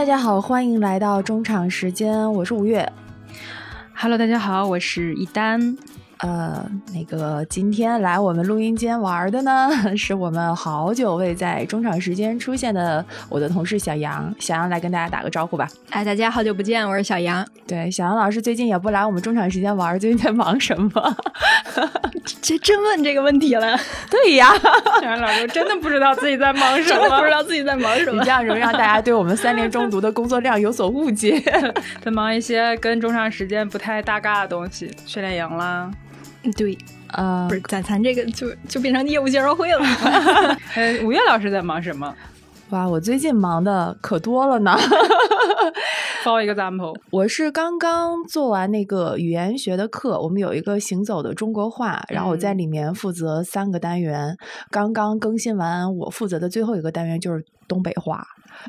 大家好，欢迎来到中场时间，我是吴越。Hello，大家好，我是一丹。呃，那个今天来我们录音间玩的呢，是我们好久未在中场时间出现的我的同事小杨。小杨来跟大家打个招呼吧。哎，大家好久不见，我是小杨。对，小杨老师最近也不来我们中场时间玩，最近在忙什么？这真问这个问题了？对呀，小杨老师真的不知道自己在忙什么，不知道自己在忙什么。你这样容易让大家对我们三联中读的工作量有所误解。在忙一些跟中场时间不太搭嘎的东西，训练营啦。对，呃，不是咱咱这个就就变成业务介绍会了。呃，五月老师在忙什么？哇，我最近忙的可多了呢。For example，我是刚刚做完那个语言学的课，我们有一个行走的中国话，然后我在里面负责三个单元，刚刚更新完我负责的最后一个单元就是东北话。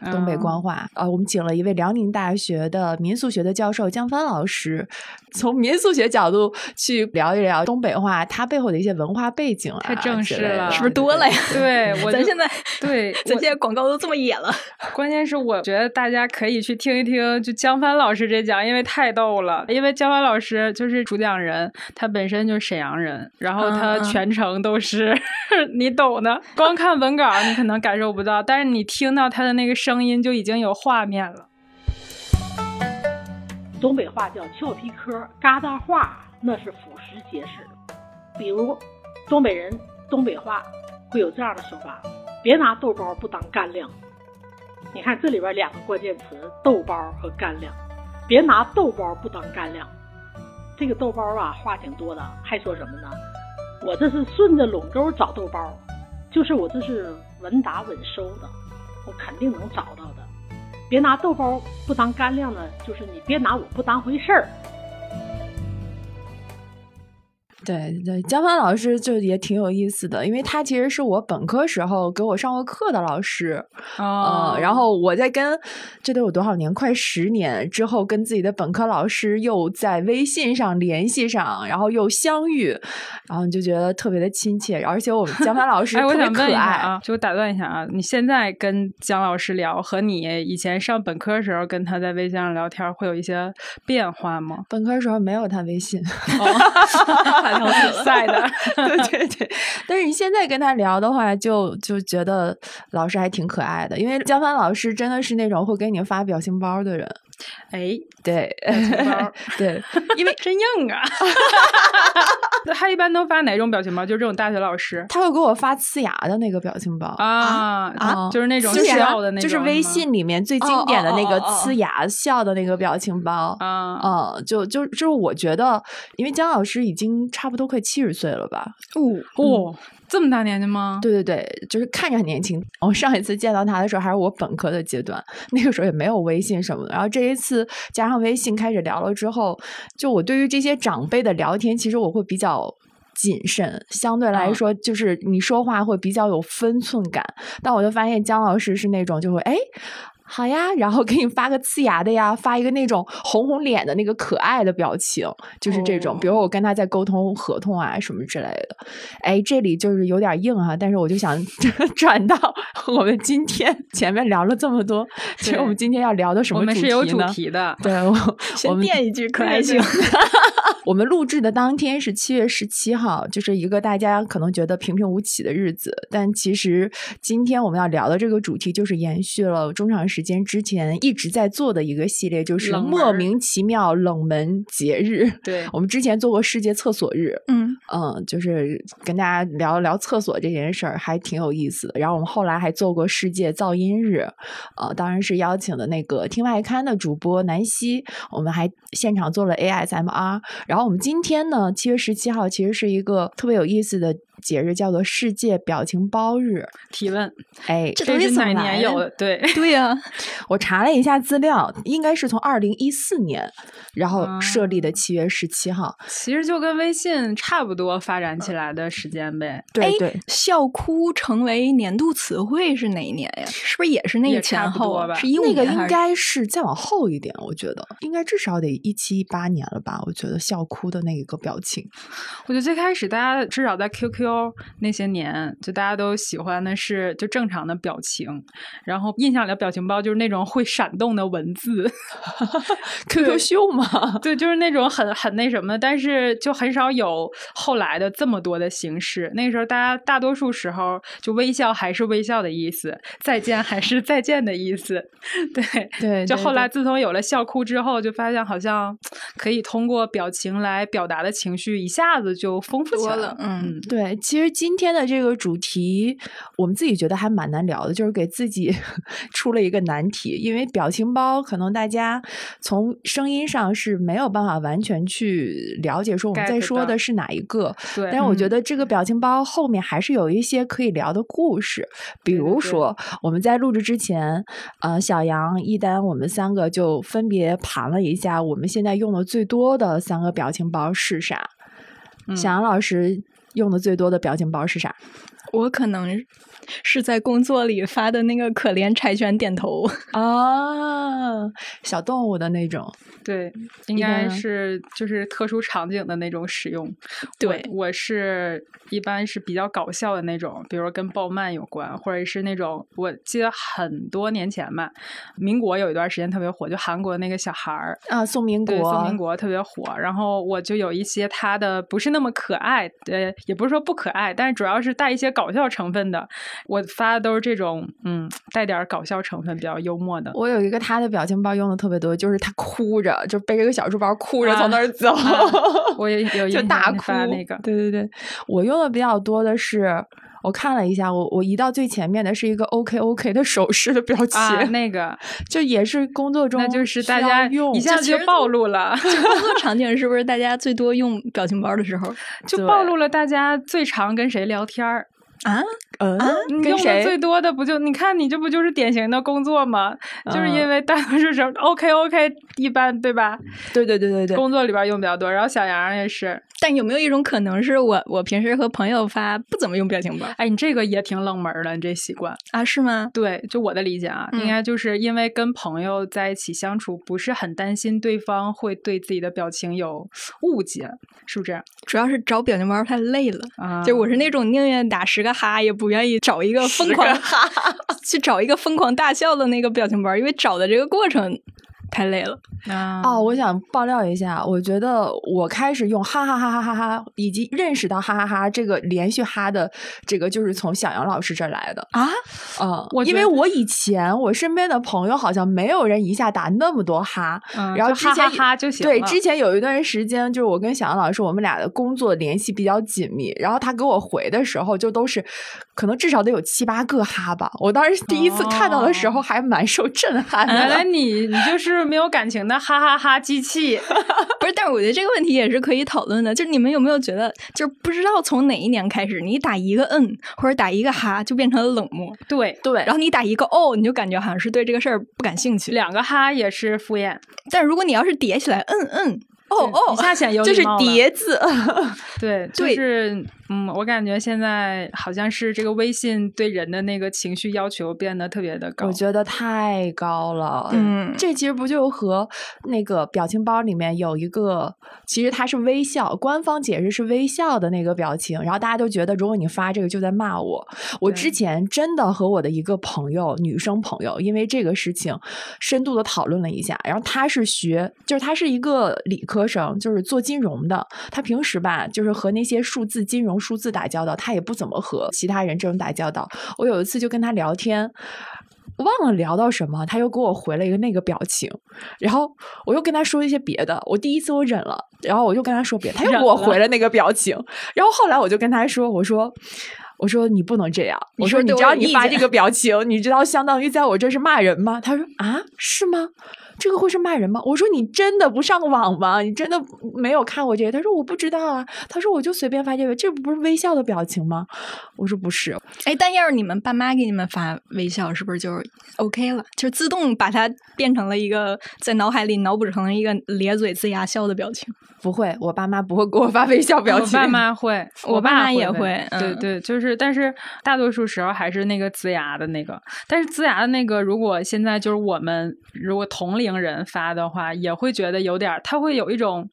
东北官话啊、呃，我们请了一位辽宁大学的民俗学的教授江帆老师，从民俗学角度去聊一聊东北话它背后的一些文化背景啊，太正式了，是不是多了呀？对，我咱现在对，咱现在广告都这么野了。关键是我觉得大家可以去听一听，就江帆老师这讲，因为太逗了。因为江帆老师就是主讲人，他本身就是沈阳人，然后他全程都是、嗯、你懂的。光看文稿你可能感受不到，但是你听到他的那个。声音就已经有画面了。东北话叫俏皮嗑，疙瘩话那是俯拾皆是。比如，东北人东北话会有这样的说法：别拿豆包不当干粮。你看这里边两个关键词：豆包和干粮。别拿豆包不当干粮。这个豆包啊，话挺多的，还说什么呢？我这是顺着垄沟找豆包，就是我这是稳打稳收的。我肯定能找到的，别拿豆包不当干粮呢，就是你别拿我不当回事儿。对对，江帆老师就也挺有意思的，因为他其实是我本科时候给我上过课的老师，哦、呃，然后我在跟这都有多少年，快十年之后，跟自己的本科老师又在微信上联系上，然后又相遇，然后你就觉得特别的亲切，而且我们江帆老师 哎，我特别想问一下可爱啊，就我打断一下啊，你现在跟江老师聊和你以前上本科时候跟他在微信上聊天会有一些变化吗？本科时候没有他微信。哦 晒的，对对对，但是你现在跟他聊的话就，就就觉得老师还挺可爱的，因为江帆老师真的是那种会给你发表情包的人。哎，对，表情包，对，因为真硬啊。他一般都发哪种表情包？就是这种大学老师，他会给我发呲牙的那个表情包啊啊，就是那种笑的那种，就是微信里面最经典的那个呲牙笑的那个表情包啊，嗯，就就就是我觉得，因为姜老师已经差不多快七十岁了吧？哦哦。这么大年纪吗？对对对，就是看着很年轻。我上一次见到他的时候还是我本科的阶段，那个时候也没有微信什么的。然后这一次加上微信开始聊了之后，就我对于这些长辈的聊天，其实我会比较谨慎，相对来说就是你说话会比较有分寸感。但我就发现姜老师是那种就会哎。好呀，然后给你发个呲牙的呀，发一个那种红红脸的那个可爱的表情，就是这种。哦、比如我跟他在沟通合同啊什么之类的，哎，这里就是有点硬哈、啊，但是我就想 转到 我们今天前面聊了这么多，其实我们今天要聊的什么主题呢？我们是有主题的。对，我 先垫一句可爱性。我们录制的当天是七月十七号，就是一个大家可能觉得平平无奇的日子，但其实今天我们要聊的这个主题就是延续了中长时间之前一直在做的一个系列，就是莫名其妙冷门节日。对，我们之前做过世界厕所日，嗯嗯，就是跟大家聊聊厕所这件事儿，还挺有意思的。然后我们后来还做过世界噪音日，呃，当然是邀请的那个听外刊的主播南希，我们还现场做了 ASMR。然后我们今天呢，七月十七号其实是一个特别有意思的节日，叫做世界表情包日。提问，哎，这是哪年有的？对对呀、啊，我查了一下资料，应该是从二零一四年，然后设立的七月十七号、嗯。其实就跟微信差不多发展起来的时间呗。对对，笑哭成为年度词汇是哪一年呀？是不是也是那个前后吧？是一五那个应该是再往后一点，我觉得应该至少得一七一八年了吧？我觉得笑哭的那个表情，我觉得最开始大家至少在 QQ 那些年，就大家都喜欢的是就正常的表情，然后印象里的表情包就是那种会闪动的文字，QQ 秀嘛，对，就是那种很很那什么，但是就很少有后来的这么多的形式。那个时候大家大多数时候就微笑还是微笑的意思，再见还是再见的意思，对对。就后来自从有了笑哭之后，就发现好像可以通过表情来表达的情绪一下子就丰富起来了。嗯，对。其实今天的这个主题，我们自己觉得还蛮难聊的，就是给自己 出了一个难题。因为表情包可能大家从声音上是没有办法完全去了解说我们在说的是哪一个。对。但是我觉得这个表情包后面还是有一些可以聊的故事。比如说我们在录制之前，呃，小杨、一丹，我们三个就分别盘了一下我们现在用的最多的三个表情包是啥。小杨老师用的最多的表情包是啥？我可能是在工作里发的那个可怜柴犬点头 啊，小动物的那种。对，应该是就是特殊场景的那种使用。对，我是一般是比较搞笑的那种，比如跟鲍曼有关，或者是那种我记得很多年前吧，民国有一段时间特别火，就韩国那个小孩儿啊，宋民国，宋民国特别火。然后我就有一些他的不是那么可爱，呃，也不是说不可爱，但是主要是带一些搞笑成分的。我发的都是这种，嗯，带点搞笑成分，比较幽默的。我有一个他的表情包用的特别多，就是他哭着，就背着个小书包哭着从那儿走。我也有就大哭那个。对对对，我用的比较多的是，我看了一下，我我移到最前面的是一个 OK OK 的手势的表情，那个 就也是工作中，那就是大家用一下子就暴露了。就工作场景是不是大家最多用表情包的时候，就暴露了大家最常跟谁聊天儿。啊，嗯，用的最多的不就你看你这不就是典型的工作吗？就是因为大多数时候 OK OK 一般对吧？对对对对对，工作里边用比较多。然后小杨也是，但有没有一种可能是我我平时和朋友发不怎么用表情包？哎，你这个也挺冷门的，你这习惯啊？是吗？对，就我的理解啊，应该就是因为跟朋友在一起相处，不是很担心对方会对自己的表情有误解，是不是这样？主要是找表情包太累了啊！就我是那种宁愿打十个哈，也不愿意找一个疯狂哈，去找一个疯狂大笑的那个表情包，因为找的这个过程。太累了啊！哦，我想爆料一下，我觉得我开始用哈哈哈哈哈哈，以及认识到哈哈哈这个连续哈的这个，就是从小杨老师这儿来的啊。嗯，因为我以前我身边的朋友好像没有人一下打那么多哈，然后之前哈就行。对，之前有一段时间，就是我跟小杨老师，我们俩的工作联系比较紧密，然后他给我回的时候，就都是可能至少得有七八个哈吧。我当时第一次看到的时候，还蛮受震撼的。原来你你就是。没有感情的哈哈哈机器，不是？但是我觉得这个问题也是可以讨论的。就是你们有没有觉得，就是不知道从哪一年开始，你打一个嗯或者打一个哈就变成了冷漠，对对。然后你打一个哦，你就感觉好像是对这个事儿不感兴趣。两个哈也是敷衍，但如果你要是叠起来，嗯嗯哦哦，一下显有就是叠字，对，就是。嗯，我感觉现在好像是这个微信对人的那个情绪要求变得特别的高，我觉得太高了。嗯，这其实不就和那个表情包里面有一个，其实它是微笑，官方解释是微笑的那个表情，然后大家都觉得如果你发这个就在骂我。我之前真的和我的一个朋友，女生朋友，因为这个事情深度的讨论了一下，然后她是学，就是她是一个理科生，就是做金融的，她平时吧就是和那些数字金融。数字打交道，他也不怎么和其他人这种打交道。我有一次就跟他聊天，忘了聊到什么，他又给我回了一个那个表情，然后我又跟他说一些别的。我第一次我忍了，然后我又跟他说别，他又给我回了那个表情。然后后来我就跟他说：“我说，我说你不能这样。我说你知道你发这个表情，你知道相当于在我这是骂人吗？”他说：“啊，是吗？”这个会是骂人吗？我说你真的不上网吗？你真的没有看过这个？他说我不知道啊。他说我就随便发这个，这不是微笑的表情吗？我说不是。哎，但要是你们爸妈给你们发微笑，是不是就 OK 了？就自动把它变成了一个在脑海里脑补成了一个咧嘴呲牙笑的表情？不会，我爸妈不会给我发微笑表情。我爸妈会，我爸妈也会。对对，就是但是大多数时候还是那个呲牙的那个。但是呲牙的那个，如果现在就是我们如果同龄人发的话，也会觉得有点，他会有一种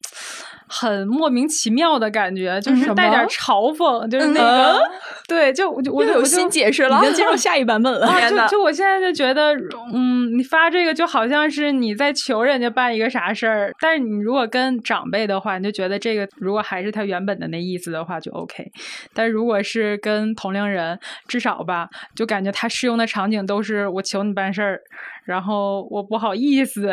很莫名其妙的感觉，就是带点嘲讽，就是那个，对，就我就我有新解释了，已经进入下一版本了。就就我现在就觉得，嗯，你发这个就好像是你在求人家办一个啥事儿，但是你如果跟长辈的话，你就觉得这个如果还是他原本的那意思的话就 OK，但如果是跟同龄人，至少吧，就感觉他适用的场景都是我求你办事儿。然后我不好意思，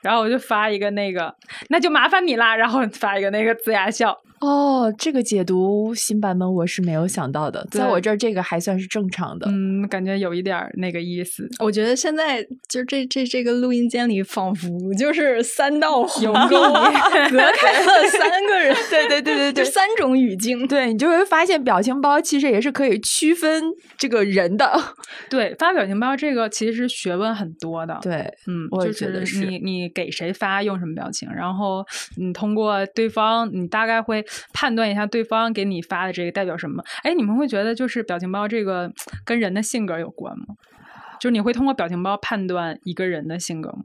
然后我就发一个那个，那就麻烦你啦。然后发一个那个龇牙笑。哦，这个解读新版本我是没有想到的，在我这儿这个还算是正常的。嗯，感觉有一点那个意思。我觉得现在就这这这个录音间里，仿佛就是三道鸿沟 隔开了三个人。对对对对对，三种语境。对你就会发现，表情包其实也是可以区分这个人的。对，发表情包这个其实学问很多的。对，嗯，我就是你你给谁发用什么表情，然后你通过对方，你大概会。判断一下对方给你发的这个代表什么？哎，你们会觉得就是表情包这个 跟人的性格有关吗？就是你会通过表情包判断一个人的性格吗？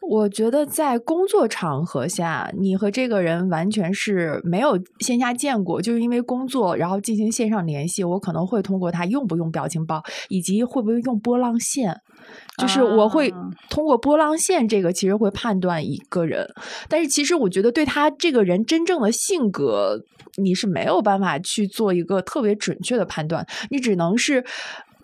我觉得在工作场合下，你和这个人完全是没有线下见过，就是因为工作然后进行线上联系，我可能会通过他用不用表情包，以及会不会用波浪线。就是我会通过波浪线这个，其实会判断一个人，但是其实我觉得对他这个人真正的性格，你是没有办法去做一个特别准确的判断，你只能是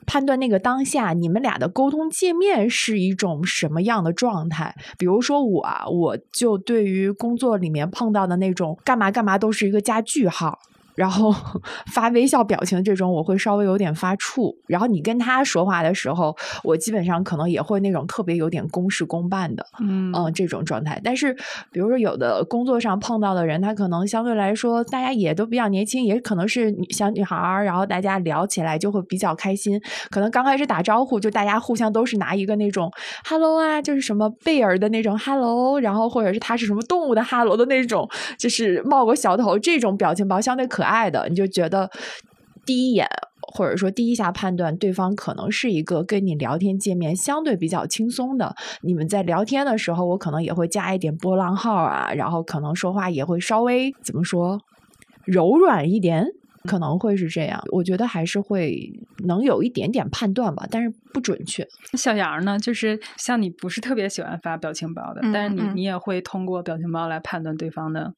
判断那个当下你们俩的沟通界面是一种什么样的状态。比如说我，我就对于工作里面碰到的那种干嘛干嘛都是一个加句号。然后 发微笑表情这种，我会稍微有点发怵。然后你跟他说话的时候，我基本上可能也会那种特别有点公事公办的，嗯嗯这种状态。但是，比如说有的工作上碰到的人，他可能相对来说大家也都比较年轻，也可能是小女孩儿，然后大家聊起来就会比较开心。可能刚开始打招呼，就大家互相都是拿一个那种 “hello” 啊，就是什么贝尔的那种 “hello”，然后或者是他是什么动物的 “hello” 的那种，就是冒个小头这种表情包，相对可爱。爱的，你就觉得第一眼或者说第一下判断对方可能是一个跟你聊天界面相对比较轻松的。你们在聊天的时候，我可能也会加一点波浪号啊，然后可能说话也会稍微怎么说柔软一点。可能会是这样，我觉得还是会能有一点点判断吧，但是不准确。小杨呢，就是像你不是特别喜欢发表情包的，但是你你也会通过表情包来判断对方的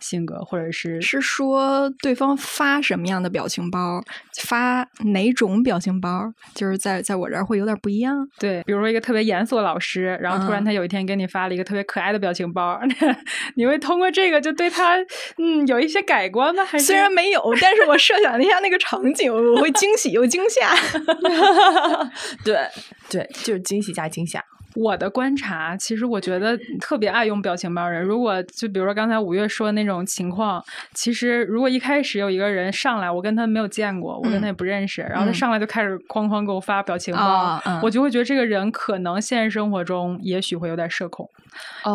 性格，或者是是说对方发什么样的表情包，发哪种表情包，就是在在我这儿会有点不一样。对，比如说一个特别严肃的老师，然后突然他有一天给你发了一个特别可爱的表情包，你会通过这个就对他嗯有一些改观吗？还是虽然没有，但是。我设想了一下那个场景，我会惊喜又惊吓。对对，就是惊喜加惊吓。我的观察，其实我觉得特别爱用表情包人，如果就比如说刚才五月说的那种情况，其实如果一开始有一个人上来，我跟他没有见过，我跟他也不认识，然后他上来就开始哐哐给我发表情包，我就会觉得这个人可能现实生活中也许会有点社恐。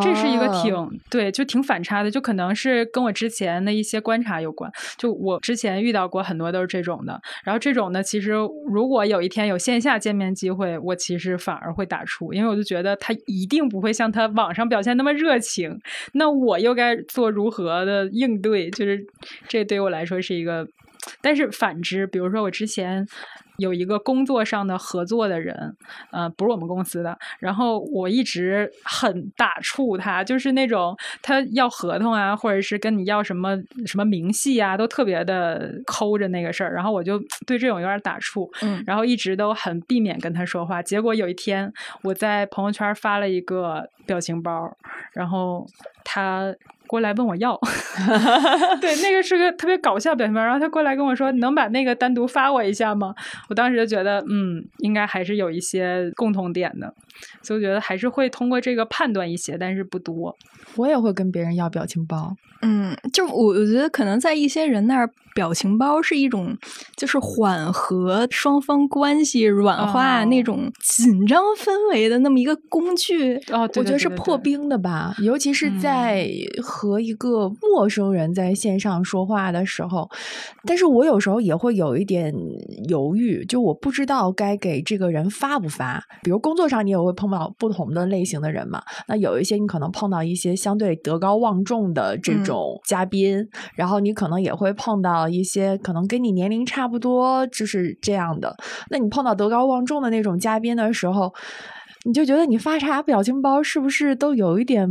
这是一个挺对，就挺反差的，就可能是跟我之前的一些观察有关。就我之前遇到过很多都是这种的，然后这种呢，其实如果有一天有线下见面机会，我其实反而会打出，因为我就觉得他一定不会像他网上表现那么热情。那我又该做如何的应对？就是这对我来说是一个，但是反之，比如说我之前。有一个工作上的合作的人，呃，不是我们公司的。然后我一直很打怵他，就是那种他要合同啊，或者是跟你要什么什么明细啊，都特别的抠着那个事儿。然后我就 对这种有点打怵，嗯，然后一直都很避免跟他说话。结果有一天，我在朋友圈发了一个表情包，然后他。过来问我要，对，那个是个特别搞笑表情包。然后他过来跟我说：“你能把那个单独发我一下吗？”我当时就觉得，嗯，应该还是有一些共同点的，所以我觉得还是会通过这个判断一些，但是不多。我也会跟别人要表情包。嗯，就我我觉得可能在一些人那儿，表情包是一种就是缓和双方关系、软化那种紧张氛围的那么一个工具。哦，我觉得是破冰的吧，尤其是在。和一个陌生人在线上说话的时候，但是我有时候也会有一点犹豫，就我不知道该给这个人发不发。比如工作上你也会碰到不同的类型的人嘛，那有一些你可能碰到一些相对德高望重的这种嘉宾，然后你可能也会碰到一些可能跟你年龄差不多，就是这样的。那你碰到德高望重的那种嘉宾的时候。你就觉得你发啥表情包是不是都有一点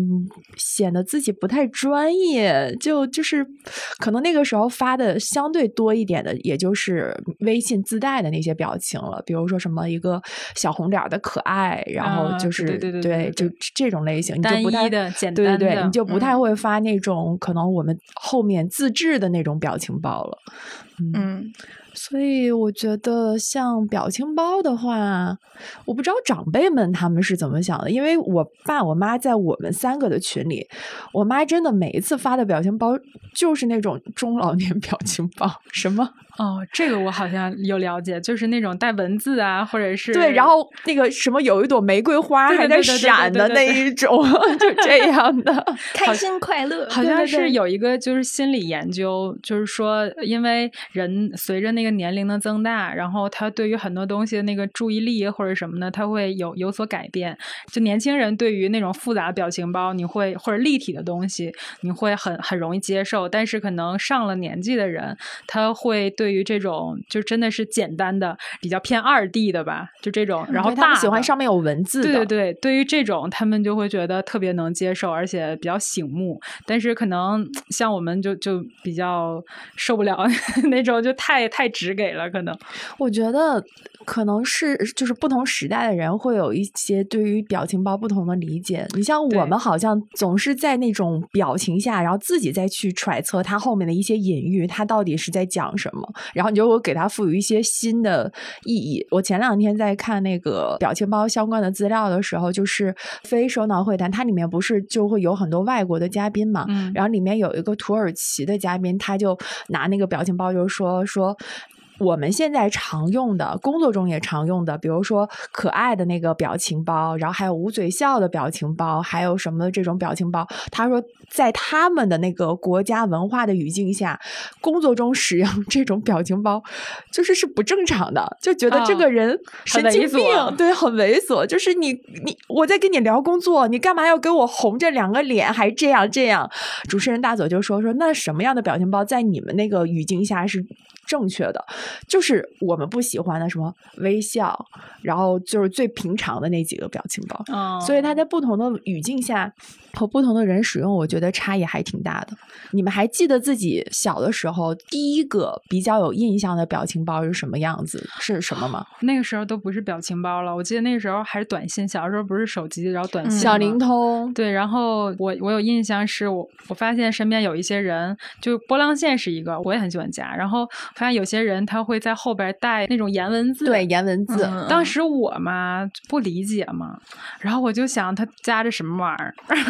显得自己不太专业？就就是可能那个时候发的相对多一点的，也就是微信自带的那些表情了，比如说什么一个小红点的可爱，然后就是对对对，就这种类型，你单一的简单的，你就不太会发那种可能我们后面自制的那种表情包了。嗯。所以我觉得像表情包的话，我不知道长辈们他们是怎么想的。因为我爸我妈在我们三个的群里，我妈真的每一次发的表情包就是那种中老年 表情包，什么。哦，这个我好像有了解，就是那种带文字啊，或者是对，然后那个什么有一朵玫瑰花还在闪的那一种，就这样的 开心快乐。好像是有一个就是心理研究，就是说，因为人随着那个年龄的增大，然后他对于很多东西的那个注意力或者什么的，他会有有所改变。就年轻人对于那种复杂的表情包，你会或者立体的东西，你会很很容易接受，但是可能上了年纪的人，他会对。对于这种就真的是简单的比较偏二 D 的吧，就这种，然后他们喜欢上面有文字的，对对对。对于这种，他们就会觉得特别能接受，而且比较醒目。但是可能 像我们就就比较受不了 那种，就太太直给了。可能我觉得可能是就是不同时代的人会有一些对于表情包不同的理解。你像我们好像总是在那种表情下，然后自己再去揣测它后面的一些隐喻，它到底是在讲什么。然后你就会给它赋予一些新的意义。我前两天在看那个表情包相关的资料的时候，就是非首脑会谈，它里面不是就会有很多外国的嘉宾嘛？嗯，然后里面有一个土耳其的嘉宾，他就拿那个表情包就说说。我们现在常用的，工作中也常用的，比如说可爱的那个表情包，然后还有捂嘴笑的表情包，还有什么这种表情包。他说，在他们的那个国家文化的语境下，工作中使用这种表情包，就是是不正常的，就觉得 这个人神经病，对，很猥琐。就是你你我在跟你聊工作，你干嘛要给我红着两个脸，还这样这样？主持人大佐就说说，那什么样的表情包在你们那个语境下是正确的？就是我们不喜欢的什么微笑，然后就是最平常的那几个表情包，所以它在不同的语境下和不同的人使用，我觉得差异还挺大的。你们还记得自己小的时候第一个比较有印象的表情包是什么样子？是什么吗？那个时候都不是表情包了，我记得那个时候还是短信。小时候不是手机，然后短信小灵通。对，然后我我有印象是我我发现身边有一些人，就波浪线是一个，我也很喜欢加。然后发现有些人他。会在后边带那种颜文字，对颜文字。当时我嘛不理解嘛，然后我就想他加的什么玩意儿。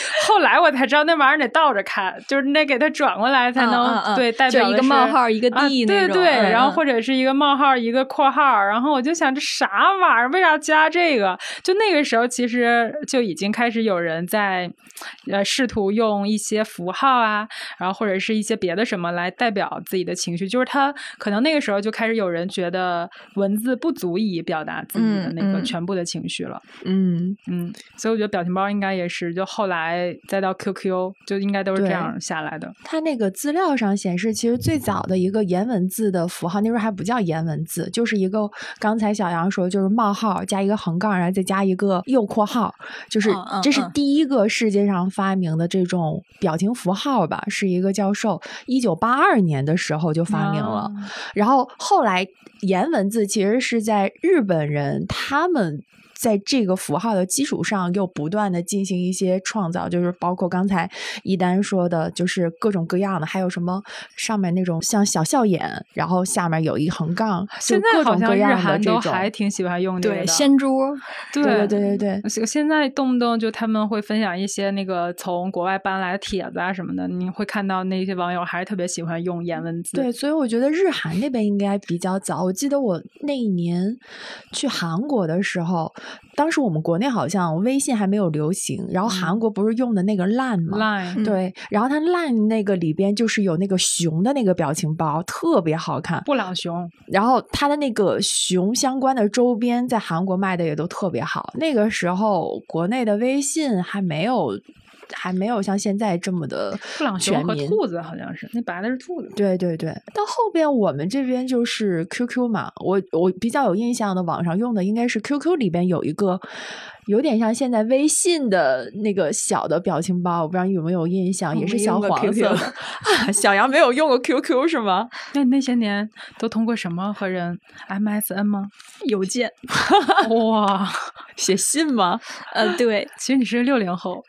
后来我才知道那玩意儿得倒着看，就是你得给它转过来才能对代表一个冒号一个 D 那种。对对，然后或者是一个冒号一个括号，然后我就想这啥玩意儿？为啥加这个？就那个时候其实就已经开始有人在呃试图用一些符号啊，然后或者是一些别的什么来代表自己的情绪，就是他。可能那个时候就开始有人觉得文字不足以表达自己的那个全部的情绪了。嗯嗯，所以我觉得表情包应该也是，就后来再到 QQ，就应该都是这样下来的。它那个资料上显示，其实最早的一个颜文字的符号，那时候还不叫颜文字，就是一个刚才小杨说，就是冒号加一个横杠，然后再加一个右括号，就是这是第一个世界上发明的这种表情符号吧？是一个教授一九八二年的时候就发明了。然后后来，颜文字其实是在日本人他们。在这个符号的基础上，又不断的进行一些创造，就是包括刚才一丹说的，就是各种各样的，还有什么上面那种像小笑眼，然后下面有一横杠，现在好像日韩都还挺喜欢用对仙珠，对对对对对。现在动不动就他们会分享一些那个从国外搬来的帖子啊什么的，你会看到那些网友还是特别喜欢用颜文字。对，所以我觉得日韩那边应该比较早。我记得我那一年去韩国的时候。当时我们国内好像微信还没有流行，然后韩国不是用的那个 Line 吗？Line 对，然后它 Line 那个里边就是有那个熊的那个表情包，特别好看。布朗熊，然后它的那个熊相关的周边在韩国卖的也都特别好。那个时候国内的微信还没有。还没有像现在这么的布朗熊和兔子好像是，那白的是兔子。对对对，到后边我们这边就是 QQ 嘛，我我比较有印象的网上用的应该是 QQ 里边有一个。有点像现在微信的那个小的表情包，我不知道你有没有印象，也是小黄色的。小杨没有用过 QQ 是吗？那那些年都通过什么和人 MSN 吗？邮件。哇，写信吗？呃，对，其实你是六零后，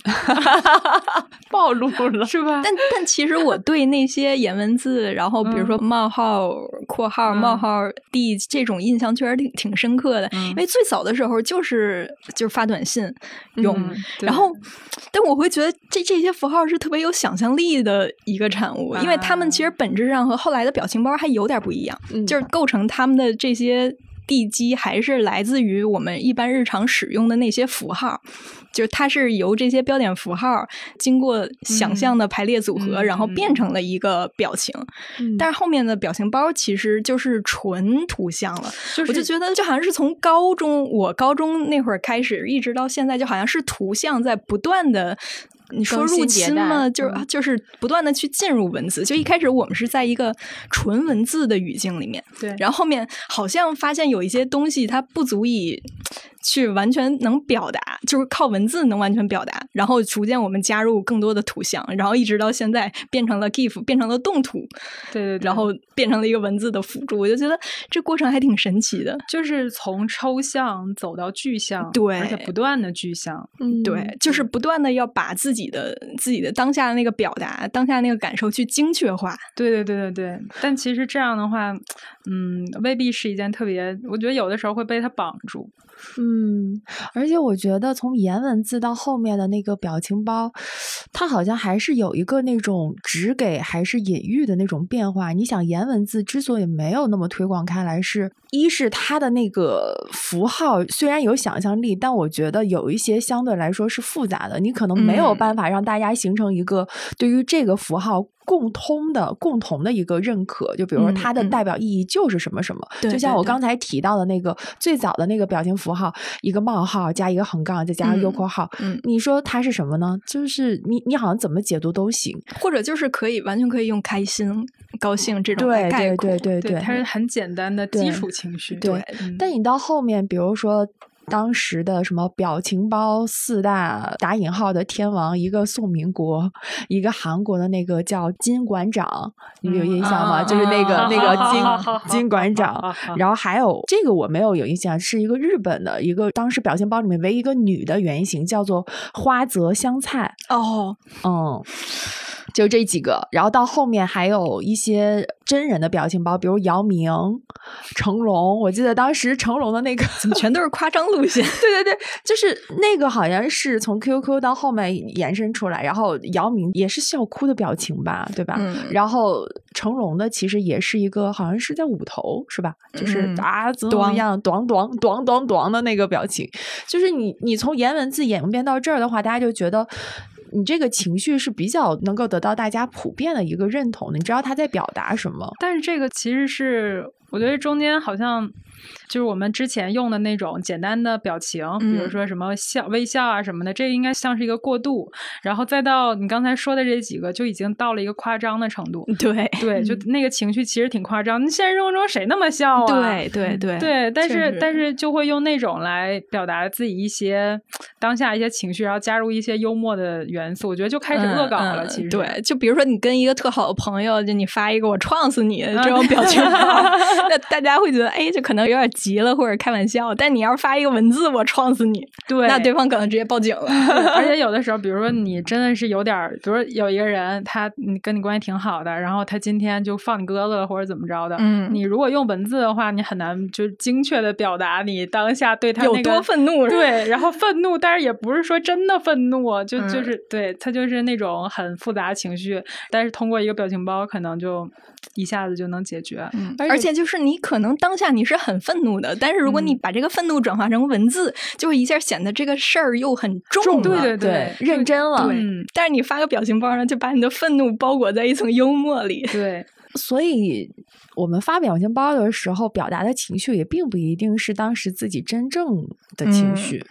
暴露了是吧？但但其实我对那些颜文字，然后比如说冒号、括号、冒号 D 这种印象确实挺挺深刻的，因为最早的时候就是就是发。发短信用，然后，但我会觉得这这些符号是特别有想象力的一个产物，因为他们其实本质上和后来的表情包还有点不一样，就是构成他们的这些。地基还是来自于我们一般日常使用的那些符号，就是它是由这些标点符号经过想象的排列组合，然后变成了一个表情。但是后面的表情包其实就是纯图像了，我就觉得就好像是从高中我高中那会儿开始，一直到现在，就好像是图像在不断的。你说入侵吗？就是就是不断的去进入文字。就一开始我们是在一个纯文字的语境里面，对。然后后面好像发现有一些东西它不足以。去完全能表达，就是靠文字能完全表达，然后逐渐我们加入更多的图像，然后一直到现在变成了 GIF，变成了动图，对对，然后变成了一个文字的辅助。我就觉得这过程还挺神奇的，就是从抽象走到具象，对，而且不断的具象，嗯，对，就是不断的要把自己的自己的当下的那个表达，当下那个感受去精确化。对对对对对，但其实这样的话，嗯，未必是一件特别，我觉得有的时候会被它绑住。嗯，嗯而且我觉得从颜文字到后面的那个表情包，它好像还是有一个那种直给还是隐喻的那种变化。你想，颜文字之所以没有那么推广开来，是一是它的那个符号虽然有想象力，但我觉得有一些相对来说是复杂的，你可能没有办法让大家形成一个对于这个符号。共通的、共同的一个认可，就比如说它的代表意义就是什么什么，就像我刚才提到的那个最早的那个表情符号，一个冒号加一个横杠，再加上右括号，你说它是什么呢？就是你你好像怎么解读都行，或者就是可以完全可以用开心、高兴这种对对对对对，它是很简单的基础情绪。对，但你到后面，比如说。当时的什么表情包四大打引号的天王，一个宋民国，一个韩国的那个叫金馆长，你们有印象吗？就是那个那个金 金馆长，然后还有这个我没有有印象，是一个日本的一个当时表情包里面唯一一个女的原型，叫做花泽香菜。哦，嗯。就这几个，然后到后面还有一些真人的表情包，比如姚明、成龙。我记得当时成龙的那个怎么全都是夸张路线？对对对，就是那个好像是从 QQ 到后面延伸出来，然后姚明也是笑哭的表情吧，对吧？然后成龙的其实也是一个好像是在捂头是吧？就是啊怎么样，咣咣咣咣咣的那个表情，就是你你从颜文字演变到这儿的话，大家就觉得。你这个情绪是比较能够得到大家普遍的一个认同的，你知道他在表达什么？但是这个其实是，我觉得中间好像。就是我们之前用的那种简单的表情，比如说什么笑、微笑啊什么的，这应该像是一个过渡，然后再到你刚才说的这几个，就已经到了一个夸张的程度。对对，就那个情绪其实挺夸张。你现实生活中谁那么笑啊？对对对对，但是但是就会用那种来表达自己一些当下一些情绪，然后加入一些幽默的元素。我觉得就开始恶搞了。其实对，就比如说你跟一个特好的朋友，就你发一个“我撞死你”这种表情那大家会觉得哎，这可能有点。急了或者开玩笑，但你要是发一个文字，我撞死你，对，那对方可能直接报警了。而且 有的时候，比如说你真的是有点，比如说有一个人，他你跟你关系挺好的，然后他今天就放你鸽子了或者怎么着的，嗯，你如果用文字的话，你很难就是精确的表达你当下对他有多愤怒，对，然后愤怒，但是也不是说真的愤怒，就就是对他就是那种很复杂情绪，但是通过一个表情包可能就一下子就能解决，嗯，而且就是。就是你可能当下你是很愤怒的，但是如果你把这个愤怒转化成文字，就会一下显得这个事儿又很重，对对对，认真了。嗯，但是你发个表情包呢，就把你的愤怒包裹在一层幽默里。对，所以我们发表情包的时候，表达的情绪也并不一定是当时自己真正的情绪。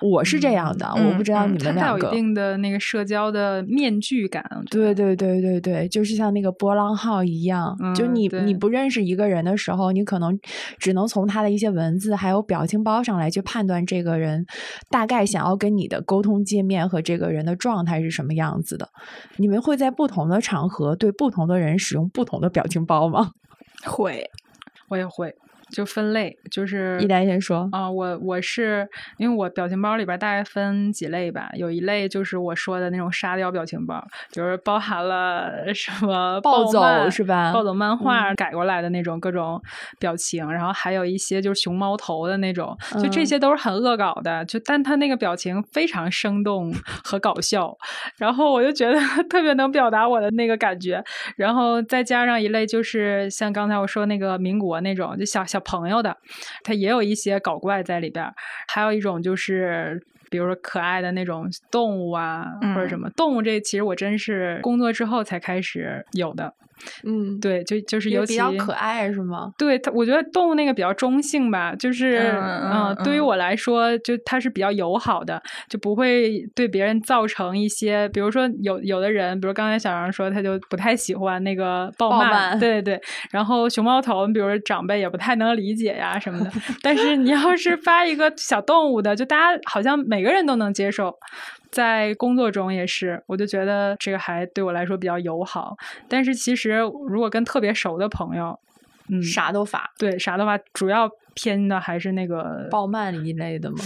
我是这样的，我不知道你们两个。有一定的那个社交的面具感。对对对对对，就是像那个波浪号一样，就你你不认识一个人的时候，你可能只能从他的一些文字还有表情包上来去判断这个人大概想要跟你的沟通界面和这个人的状态是什么样子的。你们会在不同的场合对不同的人使用不同的表情包吗？会，我也会。就分类，就是一丹先说啊，我我是因为我表情包里边大概分几类吧，有一类就是我说的那种沙雕表情包，就是包含了 什么暴走是吧？暴走漫画改过来的那种各种表情，然后还有一些就是熊猫头的那种，就这些都是很恶搞的，就但他那个表情非常生动 和搞笑，然后我就觉得 特别能表达我的那个感觉，然后再加上一类就是像刚才我说那个民国那种，就小小。朋友的，它也有一些搞怪在里边儿，还有一种就是，比如说可爱的那种动物啊，或者什么动物，这其实我真是工作之后才开始有的。嗯，对，就就是尤其比较可爱是吗？对，它我觉得动物那个比较中性吧，就是嗯，对于我来说，就它是比较友好的，就不会对别人造成一些，比如说有有的人，比如刚才小杨说，他就不太喜欢那个暴骂，对对对。然后熊猫头，比如说长辈也不太能理解呀什么的。但是你要是发一个小动物的，就大家好像每个人都能接受。在工作中也是，我就觉得这个还对我来说比较友好。但是其实如果跟特别熟的朋友，嗯，啥都发，对，啥都发，主要偏的还是那个暴漫一类的吗？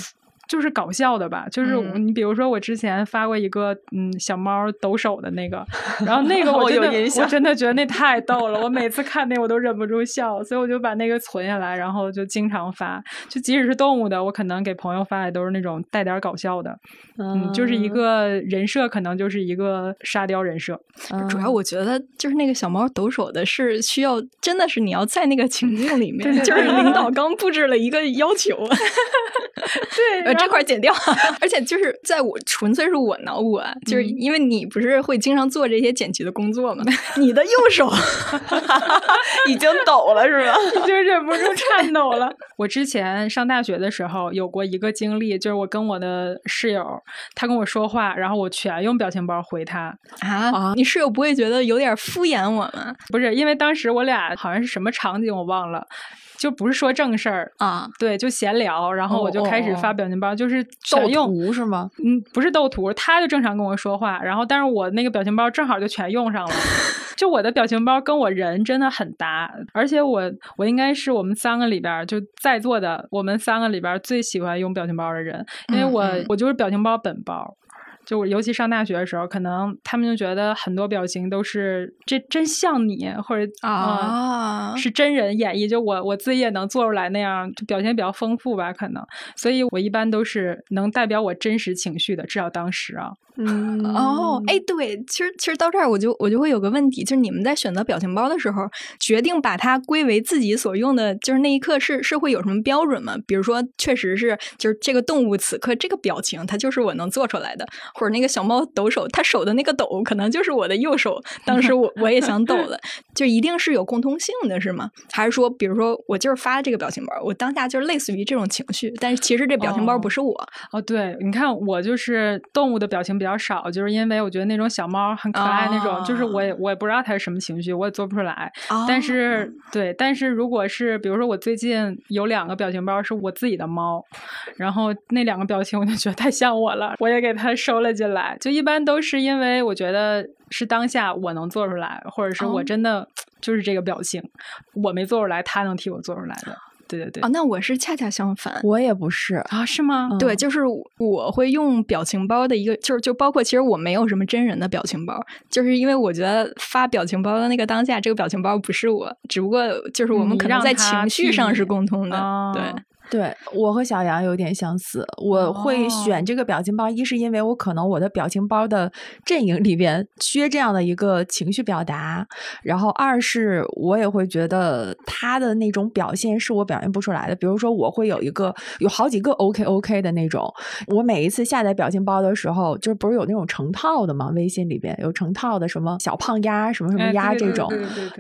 就是搞笑的吧，就是你比如说我之前发过一个嗯小猫抖手的那个，然后那个 我真的我真的觉得那太逗了，我每次看那我都忍不住笑，所以我就把那个存下来，然后就经常发，就即使是动物的，我可能给朋友发的都是那种带点搞笑的，嗯，就是一个人设，可能就是一个沙雕人设。主要我觉得就是那个小猫抖手的是需要，真的是你要在那个情境里面，就是领导 刚布置了一个要求，对。这块剪掉，而且就是在我纯粹是我脑补啊，就是因为你不是会经常做这些剪辑的工作吗？你的右手 已经抖了，是吧？已经忍不住颤抖了。我之前上大学的时候有过一个经历，就是我跟我的室友，他跟我说话，然后我全用表情包回他啊。你室友不会觉得有点敷衍我吗？不是，因为当时我俩好像是什么场景我忘了。就不是说正事儿啊，对，就闲聊，然后我就开始发表情包，就是斗图是吗？嗯，不是斗图，他就正常跟我说话，然后但是我那个表情包正好就全用上了，就我的表情包跟我人真的很搭，而且我我应该是我们三个里边就在座的我们三个里边最喜欢用表情包的人，因为我我就是表情包本包。就我尤其上大学的时候，可能他们就觉得很多表情都是这真像你，或者啊是真人演绎，就我我自己也能做出来那样，就表现比较丰富吧，可能。所以我一般都是能代表我真实情绪的，至少当时啊。嗯哦，哎，对，其实其实到这儿我就我就会有个问题，就是你们在选择表情包的时候，决定把它归为自己所用的，就是那一刻是是会有什么标准吗？比如说，确实是就是这个动物此刻这个表情，它就是我能做出来的。或者那个小猫抖手，它手的那个抖，可能就是我的右手。当时我我也想抖了，就一定是有共通性的，是吗？还是说，比如说我就是发这个表情包，我当下就是类似于这种情绪，但是其实这表情包不是我。哦，对，你看我就是动物的表情比较少，就是因为我觉得那种小猫很可爱那种，就是我也我也不知道它是什么情绪，我也做不出来。但是对，但是如果是比如说我最近有两个表情包是我自己的猫，然后那两个表情我就觉得太像我了，我也给它收。了进来，就一般都是因为我觉得是当下我能做出来，或者是我真的就是这个表情，我没做出来，它能替我做出来的。对对对。啊，那我是恰恰相反，我也不是啊，是吗？对，就是我会用表情包的一个，就是就包括其实我没有什么真人的表情包，就是因为我觉得发表情包的那个当下，这个表情包不是我，只不过就是我们可能在情绪上是共通的，对。对我和小杨有点相似，我会选这个表情包，一是因为我可能我的表情包的阵营里边缺这样的一个情绪表达，然后二是我也会觉得他的那种表现是我表现不出来的。比如说，我会有一个有好几个 OK OK 的那种，我每一次下载表情包的时候，就是不是有那种成套的吗？微信里边有成套的什么小胖鸭、什么什么鸭这种，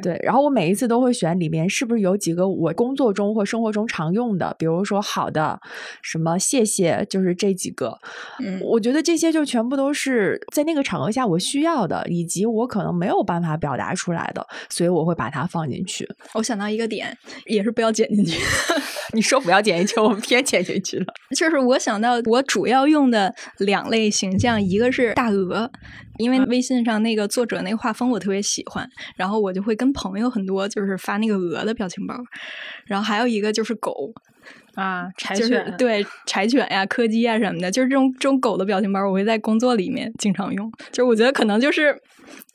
对，然后我每一次都会选里面是不是有几个我工作中或生活中常用的，比如说好的，什么谢谢，就是这几个。嗯，我觉得这些就全部都是在那个场合下我需要的，以及我可能没有办法表达出来的，所以我会把它放进去。我想到一个点，也是不要剪进去。你说不要剪进去，我们偏剪进去了。就是我想到我主要用的两类形象，一个是大鹅，因为微信上那个作者那个画风我特别喜欢，然后我就会跟朋友很多就是发那个鹅的表情包。然后还有一个就是狗。啊，柴犬对柴犬呀、柯基啊什么的，就是这种这种狗的表情包，我会在工作里面经常用。就是我觉得可能就是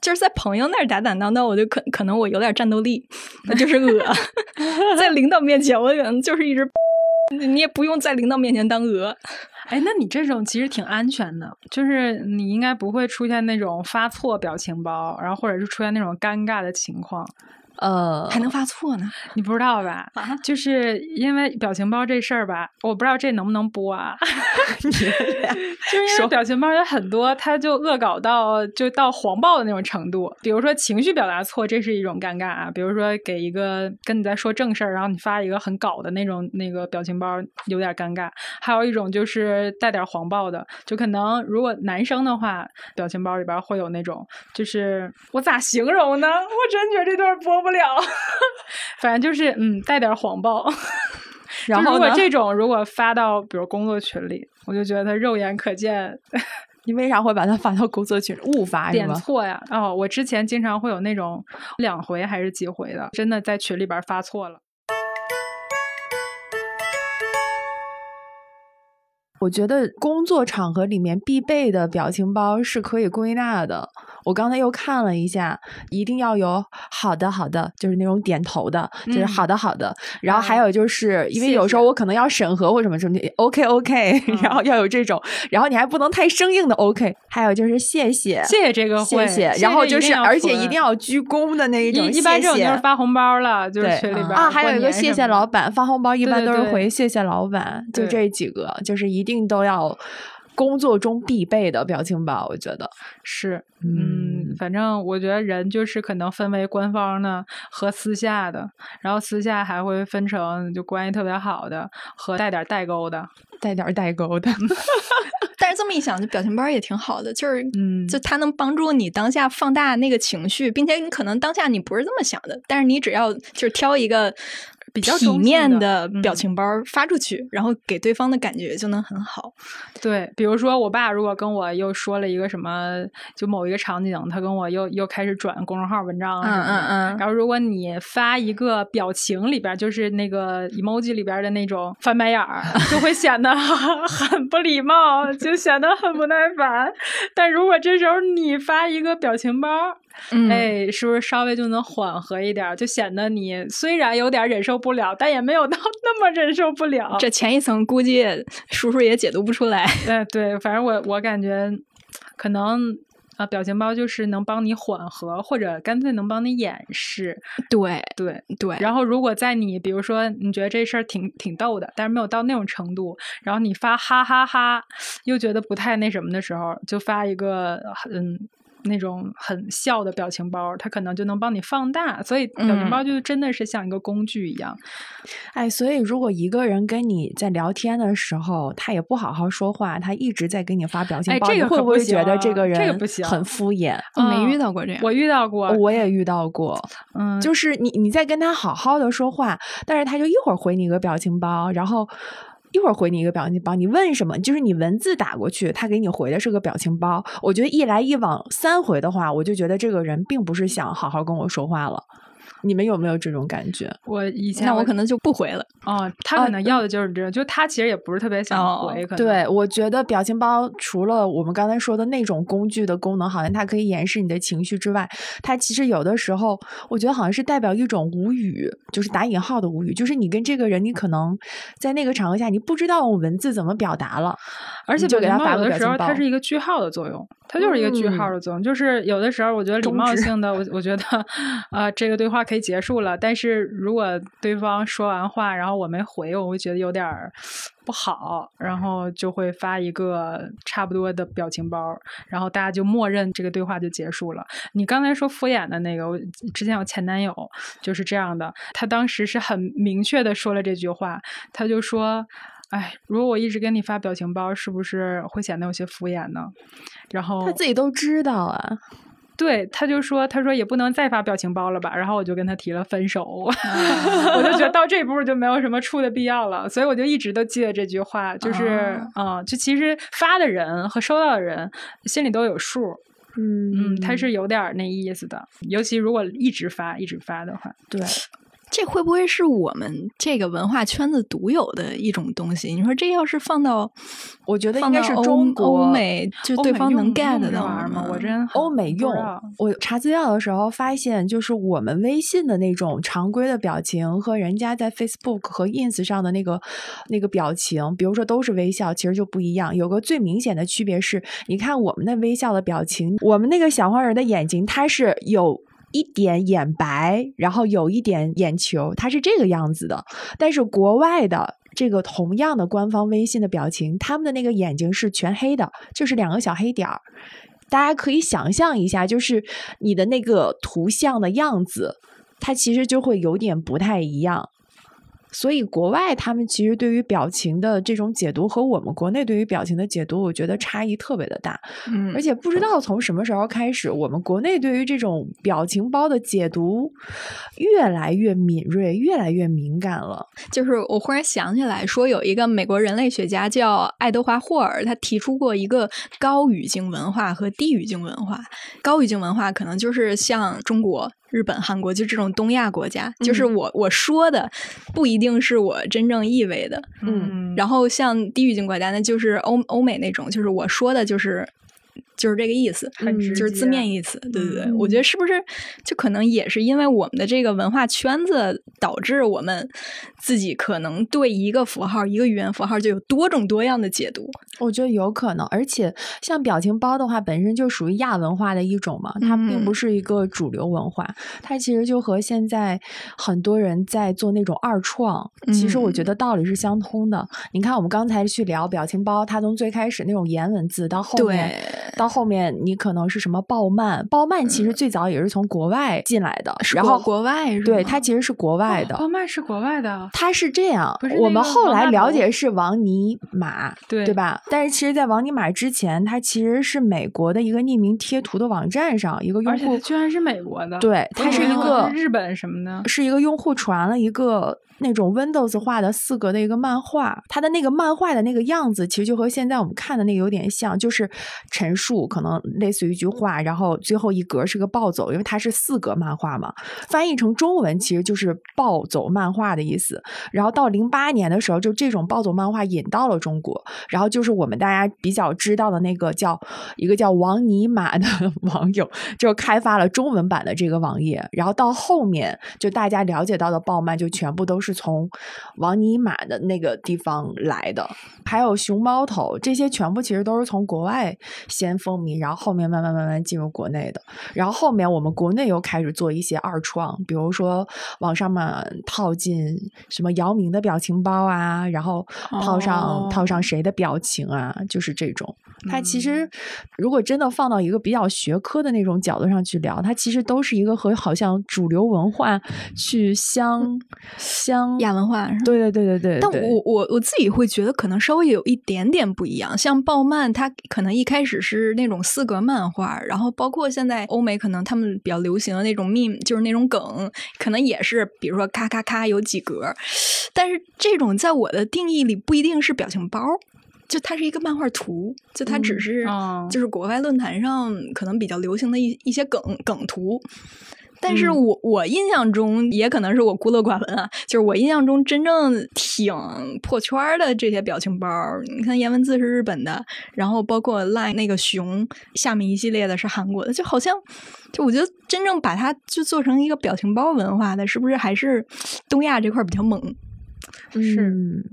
就是在朋友那儿打打闹闹，我就可可能我有点战斗力，那就是鹅。在领导面前，我可能就是一只，你也不用在领导面前当鹅。哎，那你这种其实挺安全的，就是你应该不会出现那种发错表情包，然后或者是出现那种尴尬的情况。呃，还能发错呢？你不知道吧？啊，就 是因为表情包这事儿吧，我不知道这能不能播啊。就是因为表情包有很多，它就恶搞到就到黄暴的那种程度。比如说情绪表达错，这是一种尴尬啊。比如说给一个跟你在说正事儿，然后你发一个很搞的那种那个表情包，有点尴尬。还有一种就是带点黄暴的，就可能如果男生的话，表情包里边会有那种，就是我咋形容呢？我真觉得这段播。不了，反正就是嗯，带点谎报。然后如果这种如果发到比如工作群里，我就觉得他肉眼可见。你为啥会把它发到工作群？误发点错呀？哦，我之前经常会有那种两回还是几回的，真的在群里边发错了。我觉得工作场合里面必备的表情包是可以归纳的。我刚才又看了一下，一定要有好的好的，就是那种点头的，就是好的好的。然后还有就是因为有时候我可能要审核或什么什么，OK OK，然后要有这种，然后你还不能太生硬的 OK。还有就是谢谢谢谢这个谢谢，然后就是而且一定要鞠躬的那一种。一般这种就是发红包了，就是群里边啊，还有一个谢谢老板发红包，一般都是回谢谢老板，就这几个，就是一定都要。工作中必备的表情包，我觉得是，嗯，反正我觉得人就是可能分为官方的和私下的，然后私下还会分成就关系特别好的和带点代沟的，带点代沟的。但是这么一想，就表情包也挺好的，就是，嗯，就它能帮助你当下放大那个情绪，并且你可能当下你不是这么想的，但是你只要就是挑一个。比较体面的表情包发出去，然后给对方的感觉就能很好。对，比如说我爸如果跟我又说了一个什么，就某一个场景，他跟我又又开始转公众号文章啊，嗯嗯嗯。然后如果你发一个表情里边，就是那个 emoji 里边的那种翻白眼儿，就会显得 很不礼貌，就显得很不耐烦。但如果这时候你发一个表情包。哎，是不是稍微就能缓和一点？就显得你虽然有点忍受不了，但也没有到 那么忍受不了。这前一层估计叔叔也解读不出来。哎，对，反正我我感觉可能啊，表情包就是能帮你缓和，或者干脆能帮你掩饰。对对对。然后如果在你比如说你觉得这事儿挺挺逗的，但是没有到那种程度，然后你发哈哈哈，又觉得不太那什么的时候，就发一个嗯。那种很笑的表情包，它可能就能帮你放大，所以表情包就真的是像一个工具一样。哎，所以如果一个人跟你在聊天的时候，他也不好好说话，他一直在给你发表情包，你会不会觉得这个人这个不行，很敷衍？没遇到过这样，我遇到过，我也遇到过。嗯，就是你你在跟他好好的说话，但是他就一会儿回你一个表情包，然后。一会儿回你一个表情包，你问什么？就是你文字打过去，他给你回的是个表情包。我觉得一来一往三回的话，我就觉得这个人并不是想好好跟我说话了。你们有没有这种感觉？我以前那我可能就不回了。哦，他可能要的就是这种，就他其实也不是特别想回。可能对，我觉得表情包除了我们刚才说的那种工具的功能，好像它可以掩饰你的情绪之外，它其实有的时候，我觉得好像是代表一种无语，就是打引号的无语，就是你跟这个人，你可能在那个场合下，你不知道用文字怎么表达了，而且就给他发的时候，个表情包它是一个句号的作用，它就是一个句号的作用。就是有的时候，我觉得礼貌性的，我我觉得，呃，这个对话可以结束了。但是如果对方说完话，然后我没回，我会觉得有点儿不好，然后就会发一个差不多的表情包，然后大家就默认这个对话就结束了。你刚才说敷衍的那个，我之前有前男友就是这样的，他当时是很明确的说了这句话，他就说。哎，如果我一直跟你发表情包，是不是会显得有些敷衍呢？然后他自己都知道啊。对，他就说，他说也不能再发表情包了吧？然后我就跟他提了分手，我就觉得到这一步就没有什么处的必要了，所以我就一直都记得这句话，就是嗯，就其实发的人和收到的人心里都有数，嗯嗯，他是有点那意思的，尤其如果一直发一直发的话，对。这会不会是我们这个文化圈子独有的一种东西？你说这要是放到，我觉得应该是欧中国欧美，就对方能 get 用这到玩意儿吗？我真欧美用我查资料的时候发现，就是我们微信的那种常规的表情和人家在 Facebook 和 Ins 上的那个那个表情，比如说都是微笑，其实就不一样。有个最明显的区别是，你看我们的微笑的表情，我们那个小黄人的眼睛，它是有。一点眼白，然后有一点眼球，它是这个样子的。但是国外的这个同样的官方微信的表情，他们的那个眼睛是全黑的，就是两个小黑点儿。大家可以想象一下，就是你的那个图像的样子，它其实就会有点不太一样。所以国外他们其实对于表情的这种解读和我们国内对于表情的解读，我觉得差异特别的大。嗯而且不知道从什么时候开始，我们国内对于这种表情包的解读越来越敏锐，越来越敏感了。就是我忽然想起来，说有一个美国人类学家叫爱德华霍尔，他提出过一个高语境文化和低语境文化。高语境文化可能就是像中国、日本、韩国，就这种东亚国家，就是我我说的不一定是我真正意味的。嗯，然后像低语境国家，那就是欧欧美那种，就是我说的就是。就是这个意思，嗯很直就是字面意思，对对对，嗯我觉得是不是就可能也是因为我们的这个文化圈子，导致我们自己可能对一个符号、一个语言符号就有多种多样的解读。我觉得有可能，而且像表情包的话，本身就属于亚文化的一种嘛，它并不嗯。是一个主流文化，它其实就和现在很多人在做那种二创，其实我觉嗯。得道理是相通的。你看，我们刚才去聊表情包，它从最开始那种颜文字到后面，到后面你可能是什么暴漫，暴漫其实最早也是从国外进来的，然后国国外是对吗它其实是国外的。哦，曼是国外的，它是这样是，我们后来了解是王尼玛，对对吧？但是其实，在王尼玛之前，它其实是美国的一个匿名贴图的网站上，一个用户居然是美国的，对，我以为它是一个日本什么的，是一个用户传了一个那种 Windows 画的四格的一个漫画，它的那个漫画的那个样子，其实就和现在我们看的那个有点像，就是陈述，可能类似于一句话，然后最后一格是个暴走，因为它是四格漫画嘛，翻译成中文其实就是暴走漫画的意思。然后到零八年的时候，就这种暴走漫画引到了中国，然后就是我们大家比较知道的那个叫一个叫王尼玛的 网友，就开发了中文版的这个网页。然后到后面，就大家了解到的暴漫，就全部都是从王尼玛的那个地方来的。还有熊猫头，这些全部其实都是从国外先风靡，然后后面慢慢慢慢进入国内的。然后后面我们国内又开始做一些二创，比如说往上面套进什么姚明的表情包啊，然后套上、套上谁的表情啊，就是这种。它其实如果真的放到一个比较学科的那种角度上去聊，它其实都是一个和好像主流文化去相相亚文化对对对对对，但我我我自己会觉得可能稍微有一点点不一样，像暴漫，它可能一开始是那种四格漫画，然后包括现在欧美可能他们比较流行的那种 meme，就是那种梗，可能也是比如说咔咔咔有几格，但是这种在我的定义里不一定是表情包。就它是一个漫画图，就它只嗯是、哦就是国外论坛上可能比较流行的一一些梗梗图，但是我我印象中，也可能是我孤陋寡闻啊，就是我印象中真正挺破圈的这些表情包，你看颜文字是日本的，然后包括 Line 那个熊下面一系列的是韩国的，就好像就我觉得真正把它就做成一个表情包文化的，是不是还是东亚这块比较猛？是。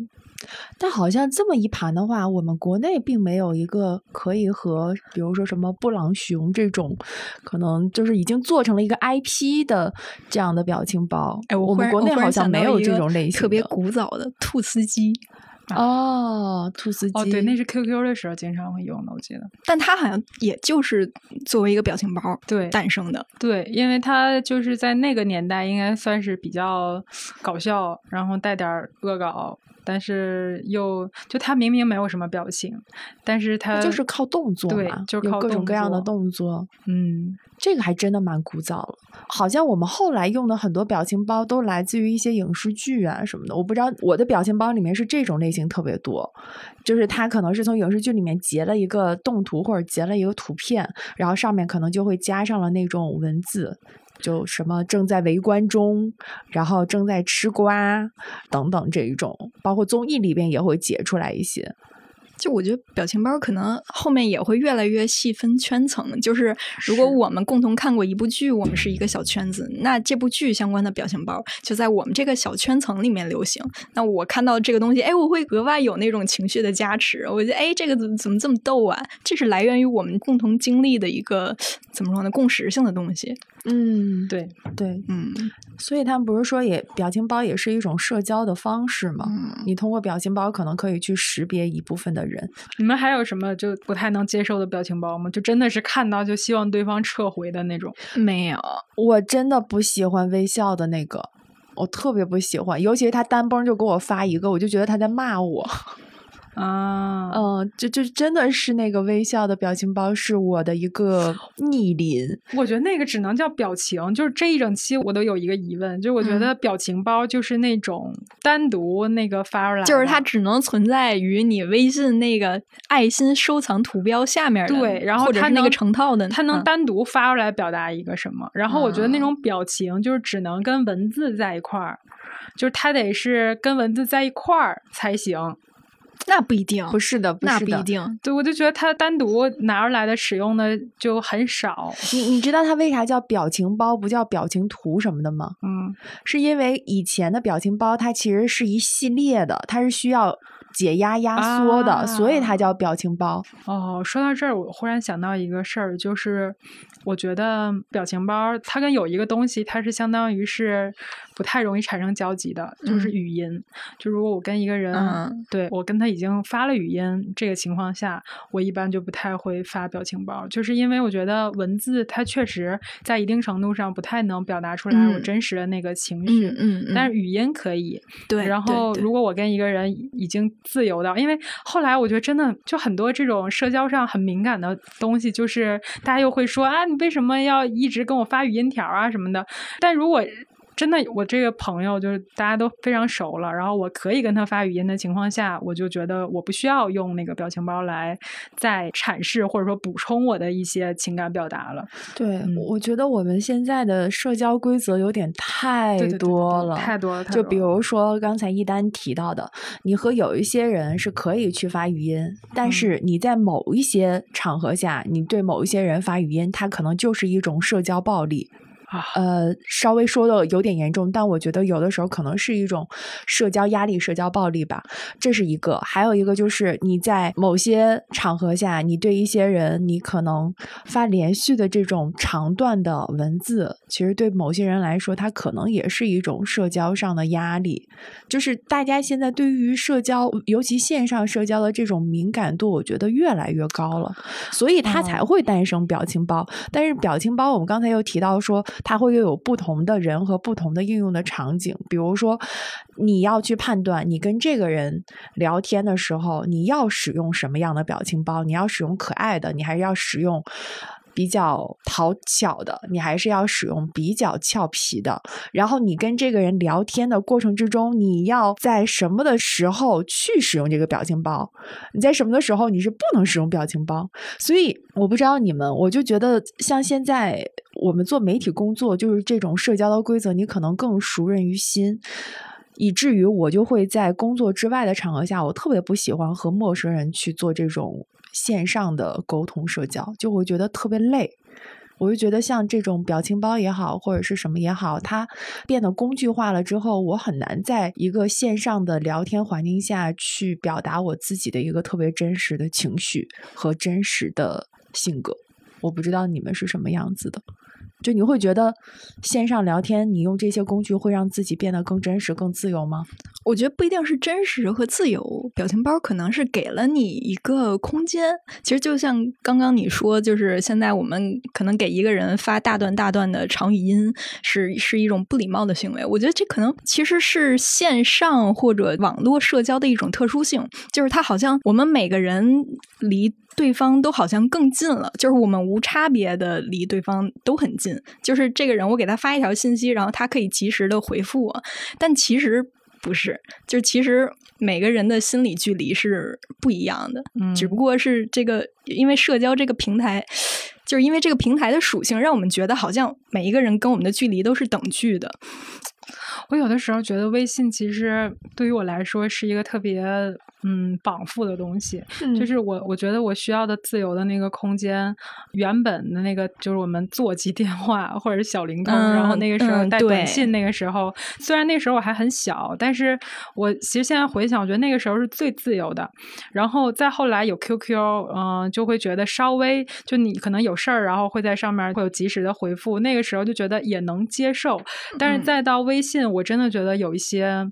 但好像这么一盘的话，我们国内并没有一个可以和，比如说什么布朗熊这种，可能就是已经做成了一个 IP 的这样的表情包。哎，我们国内好像没有这种类型特别古早的兔斯基。哦，兔斯基。哦，对，那是 QQ 的时候经常会用的，我记得。但它好像也就是作为一个表情包对诞生的。对，因为它就是在那个年代应该算是比较搞笑，然后带点恶搞。但是又就他明明没有什么表情，但是他就是靠动作嘛，就靠各种各样的动作。嗯，这个还真的蛮古早了。好像我们后来用的很多表情包都来自于一些影视剧啊什么的。我不知道我的表情包里面是这种类型特别多，就是他可能是从影视剧里面截了一个动图或者截了一个图片，然后上面可能就会加上了那种文字。就什么正在围观中，然后正在吃瓜等等这一种，包括综艺里边也会解出来一些。就我觉得表情包可能后面也会越来越细分圈层。就是如果我们共同看过一部剧，我们是一个小圈子，那这部剧相关的表情包就在我们这个小圈层里面流行。那我看到这个东西，哎，我会格外有那种情绪的加持。我觉得，哎，这个怎么怎么这么逗啊？这是来源于我们共同经历的一个怎么说呢？共识性的东西。嗯，对对，嗯，所以他们不是说也表情包也是一种社交的方式吗？你通过表情包可能可以去识别一部分的人。你们还有什么就不太能接受的表情包吗？就真的是看到就希望对方撤回的那种？没有，我真的不喜欢微笑的那个，我特别不喜欢，尤其是他单崩就给我发一个，我就觉得他在骂我。啊，嗯，就就真的是那个微笑的表情包是我的一个逆鳞。我觉得那个只能叫表情，就是这一整期我都有一个疑问，就是我觉得表情包就是那种单独那个发出来，就是它只能存在于你微信那个爱心收藏图标下面的，对，然后它那个成套的，它能单独发出来表达一个什么？然后我觉得那种表情就是只能跟文字在一块儿，就是它得是跟文字在一块儿才行。那不一定，不是的，那不一定。对，我就觉得它单独拿出来的使用的就很少。你你知道它为啥叫表情包，不叫表情图什么的吗？嗯，是因为以前的表情包它其实是一系列的，它是需要解压压缩的，所以它叫表情包。哦，说到这儿，我忽然想到一个事儿，就是我觉得表情包它跟有一个东西，它是相当于是。不太容易产生交集的，就是语音。就如果我跟一个人，对我跟他已经发了语音，这个情况下，我一般就不太会发表情包，就是因为我觉得文字它确实在一定程度上不太能表达出来我真实的那个情绪。嗯嗯。但是语音可以。对。然后，如果我跟一个人已经自由到，因为后来我觉得真的就很多这种社交上很敏感的东西，就是大家又会说啊，你为什么要一直跟我发语音条啊什么的？但如果真的，我这个朋友就是大家都非常熟了，然后我可以跟他发语音的情况下，我就觉得我不需要用那个表情包来再阐释或者说补充我的一些情感表达了。对，我觉得我们现在的社交规则有点太多了，太多了。就比如说刚才一丹提到的，你和有一些人是可以去发语音，但是你在某一些场合下，你对某一些人发语音，它可能就是一种社交暴力。呃，稍微说的有点严重，但我觉得有的时候可能是一种社交压力、社交暴力吧。这是一个，还有一个就是你在某些场合下，你对一些人，你可能发连续的这种长段的文字，其实对某些人来说，它可能也是一种社交上的压力。就是大家现在对于社交，尤其线上社交的这种敏感度，我觉得越来越高了，所以它才会诞生表情包。但是表情包，我们刚才又提到说。它会又有不同的人和不同的应用的场景，比如说，你要去判断你跟这个人聊天的时候，你要使用什么样的表情包？你要使用可爱的，你还是要使用？比较讨巧的，你还是要使用比较俏皮的。然后你跟这个人聊天的过程之中，你要在什么的时候去使用这个表情包？你在什么的时候你是不能使用表情包？所以我不知道你们，我就觉得像现在我们做媒体工作，就是这种社交的规则，你可能更熟人于心，以至于我就会在工作之外的场合下，我特别不喜欢和陌生人去做这种线上的沟通社交，就会觉得特别累。我就觉得像这种表情包也好，或者是什么也好，它变得工具化了之后，我很难在一个线上的聊天环境下去表达我自己的一个特别真实的情绪和真实的性格。我不知道你们是什么样子的。就你会觉得线上聊天，你用这些工具会让自己变得更真实、更自由吗？我觉得不一定是真实和自由，表情包可能是给了你一个空间。其实就像刚刚你说，就是现在我们可能给一个人发大段大段的长语音，是是一种不礼貌的行为。我觉得这可能其实是线上或者网络社交的一种特殊性，就是它好像我们每个人离。对方都好像更近了，就是我们无差别的离对方都很近。就是这个人，我给他发一条信息，然后他可以及时的回复我。但其实不是，就其实每个人的心理距离是不一样的。嗯，只不过是这个，因为社交这个平台，就是因为这个平台的属性，让我们觉得好像每一个人跟我们的距离都是等距的。我有的时候觉得微信其实对于我来说是一个特别。嗯，绑缚的东西，就是我，我觉得我需要的自由的那个空间，原本的那个就是我们座机电话或者是小灵通，然后那个时候带短信，那个时候虽然那时候我还很小，但是我其实现在回想，我觉得那个时候是最自由的。然后再后来有 QQ，嗯，就会觉得稍微就你可能有事儿，然后会在上面会有及时的回复，那个时候就觉得也能接受。但是再到微信，我真的觉得有一些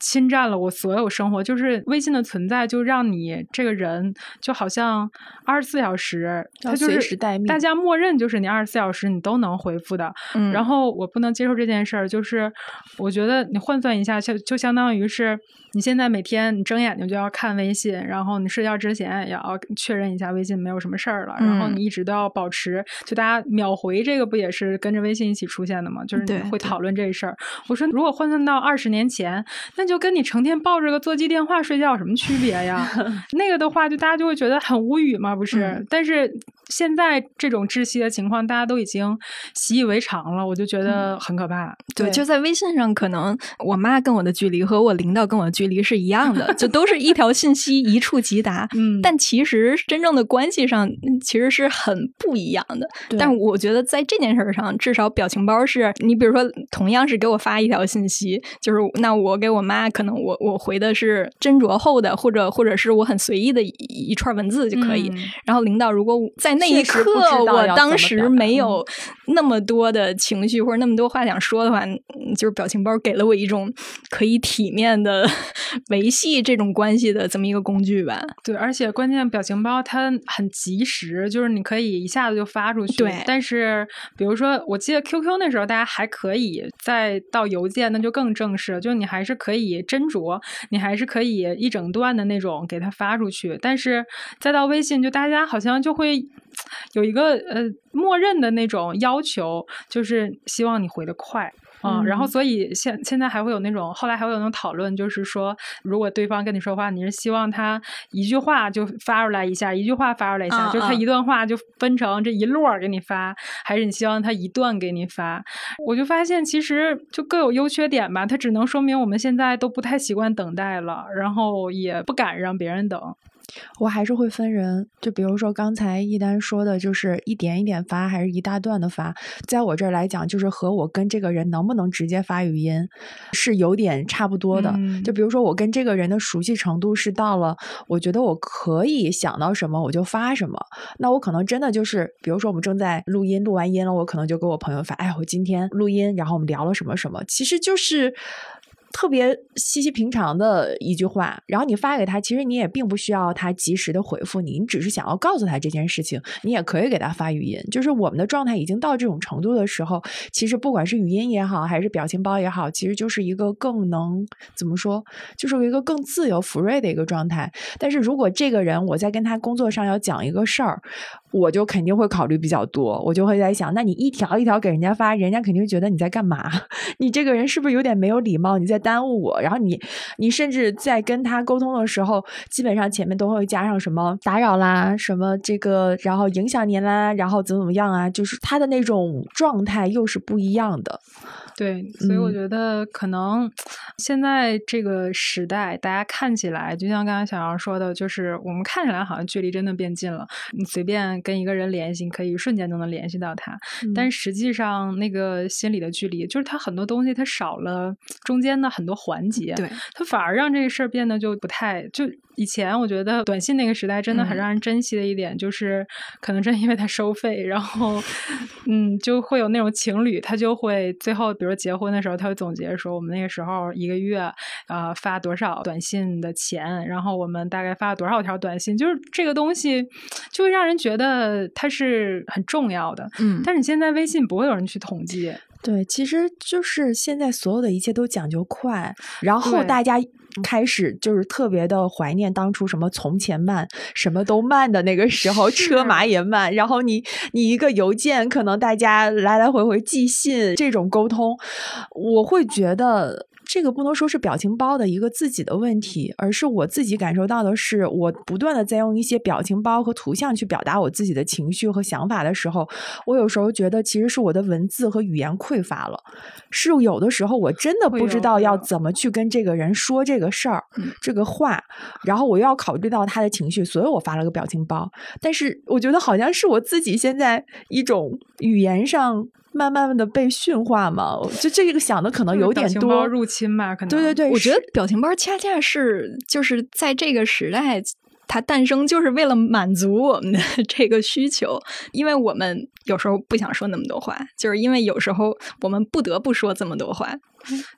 侵占了我所有生活，就是微信的。存在就让你这个人就好像二十四小时，他就是大家默认就是你二十四小时你都能回复的。然后我不能接受这件事儿，就是我觉得你换算一下，就就相当于是。你现在每天你睁眼睛就要看微信，然后你睡觉之前也要确认一下微信没有什么事儿了，然后你一直都要保持，就大家秒回这个不也是跟着微信一起出现的吗？就是会讨论这事儿。我说如果换算到二十年前，那就跟你成天抱着个座机电话睡觉有什么区别呀？那个的话，就大家就会觉得很无语嘛，不是？但是。现在这种窒息的情况，大家都已经习以为常了，我就觉得很可怕。对，就在微信上，可能我妈跟我的距离和我领导跟我的距离是一样的，就都是一条信息一触即达。嗯，但其实真正的关系上其实是很不一样的。但我觉得在这件事上，至少表情包是你，比如说同样是给我发一条信息，就是那我给我妈，可能我我回的是斟酌后的，或者或者是我很随意的一一串文字就可以。然后领导如果在那一刻，我当时没有那么多的情绪或者那么多话想说的话，就是表情包给了我一种可以体面的 维系这种关系的这么一个工具吧。对，而且关键表情包它很及时，就是你可以一下子就发出去。对，但是比如说，我记得 QQ 那时候大家还可以，再到邮件那就更正式，就是你还是可以斟酌，你还是可以一整段的那种给它发出去。但是再到微信，就大家好像就会。有一个呃，默认的那种要求，就是希望你回的快，嗯，然后所以现现在还会有那种，后来还会有那种讨论，就是说，如果对方跟你说话，你是希望他一句话就发出来一下，一句话发出来一下，就他一段话就分成这一摞给你发，还是你希望他一段给你发？我就发现其实就各有优缺点吧，它只能说明我们现在都不太习惯等待了，然后也不敢让别人等。我还是会分人，就比如说刚才一丹说的，就是一点一点发，还是一大段的发，在我这儿来讲，就是和我跟这个人能不能直接发语音是有点差不多的。就比如说我跟这个人的熟悉程度是到了，我觉得我可以想到什么我就发什么，那我可能真的就是，比如说我们正在录音，录完音了，我可能就给我朋友发，哎，我今天录音，然后我们聊了什么什么，其实就是。特别稀稀平常的一句话，然后你发给他，其实你也并不需要他及时的回复你，你只是想要告诉他这件事情，你也可以给他发语音。就是我们的状态已经到这种程度的时候，其实不管是语音也好，还是表情包也好，其实就是一个更能怎么说，就是一个更自由、福瑞的一个状态。但是如果这个人我在跟他工作上要讲一个事儿，我就肯定会考虑比较多，我就会在想，那你一条一条给人家发，人家肯定觉得你在干嘛？你这个人是不是有点没有礼貌？你在。耽误我。然后你你甚至在跟他沟通的时候，基本上前面都会加上什么打扰啦，什么这个，然后影响您啦，然后怎么怎么样啊，就是他的那种状态又是不一样的。对，所以我觉得可能现在这个时代，大家看起来就像刚才小杨说的，就是我们看起来好像距离真的变近了。你随便跟一个人联系，你可以瞬间都能联系到他，但实际上那个心理的距离，就是他很多东西他少了中间的很多环节，对他反而让这个事儿变得就不太就。以前我觉得短信那个时代真的很让人珍惜的一点，就是可能真因为它收费，然后 嗯，就会有那种情侣，他就会最后比如结婚的时候，他会总结说我们那个时候一个月啊发多少短信的钱，然后我们大概发了多少条短信，就是这个东西就会让人觉得它是很重要的。嗯，但是你现在微信不会有人去统计。对，其实就是现在所有的一切都讲究快，然后大家开始就是特别的怀念当初什么从前慢，什么都慢的那个时候，车马也慢。然后你你一个邮件，可能大家来来回回寄信这种沟通，我会觉得。这个不能说是表情包的一个自己的问题，而是我自己感受到的是，我不断的在用一些表情包和图像去表达我自己的情绪和想法的时候，我有时候觉得其实是我的文字和语言匮乏了，是有的时候我真的不知道要怎么去跟这个人说这个事儿、这个话，然后我又要考虑到他的情绪，所以我发了个表情包。但是我觉得好像是我自己现在一种语言上。慢慢的被驯化嘛，就这个想的可能有点多入侵嘛，可能对对对，我觉得表情包恰恰是就是在这个时代它诞生，就是为了满足我们的 这个需求，因为我们有时候不想说那么多话，就是因为有时候我们不得不说这么多话。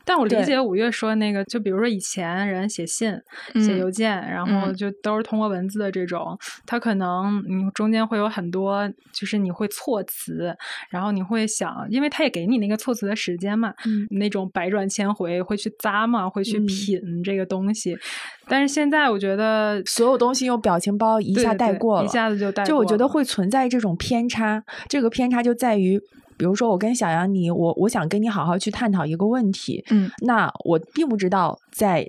但我理解五月说那个，就比如说以前人写信、写邮件，然后就都是通过文字的这种，他可能你中间会有很多，就是你会措辞，然后你会想，因为他也给你那个措辞的时间嘛，那种百转千回会去咂嘛，会去品这个东西。但是现在我觉得所有东西用表情包一下带过了，一下子就带，就我觉得会存在这种偏差。这个偏差就在于。比如说，我跟小杨你，我我想跟你好好去探讨一个问题，嗯，那我并不知道在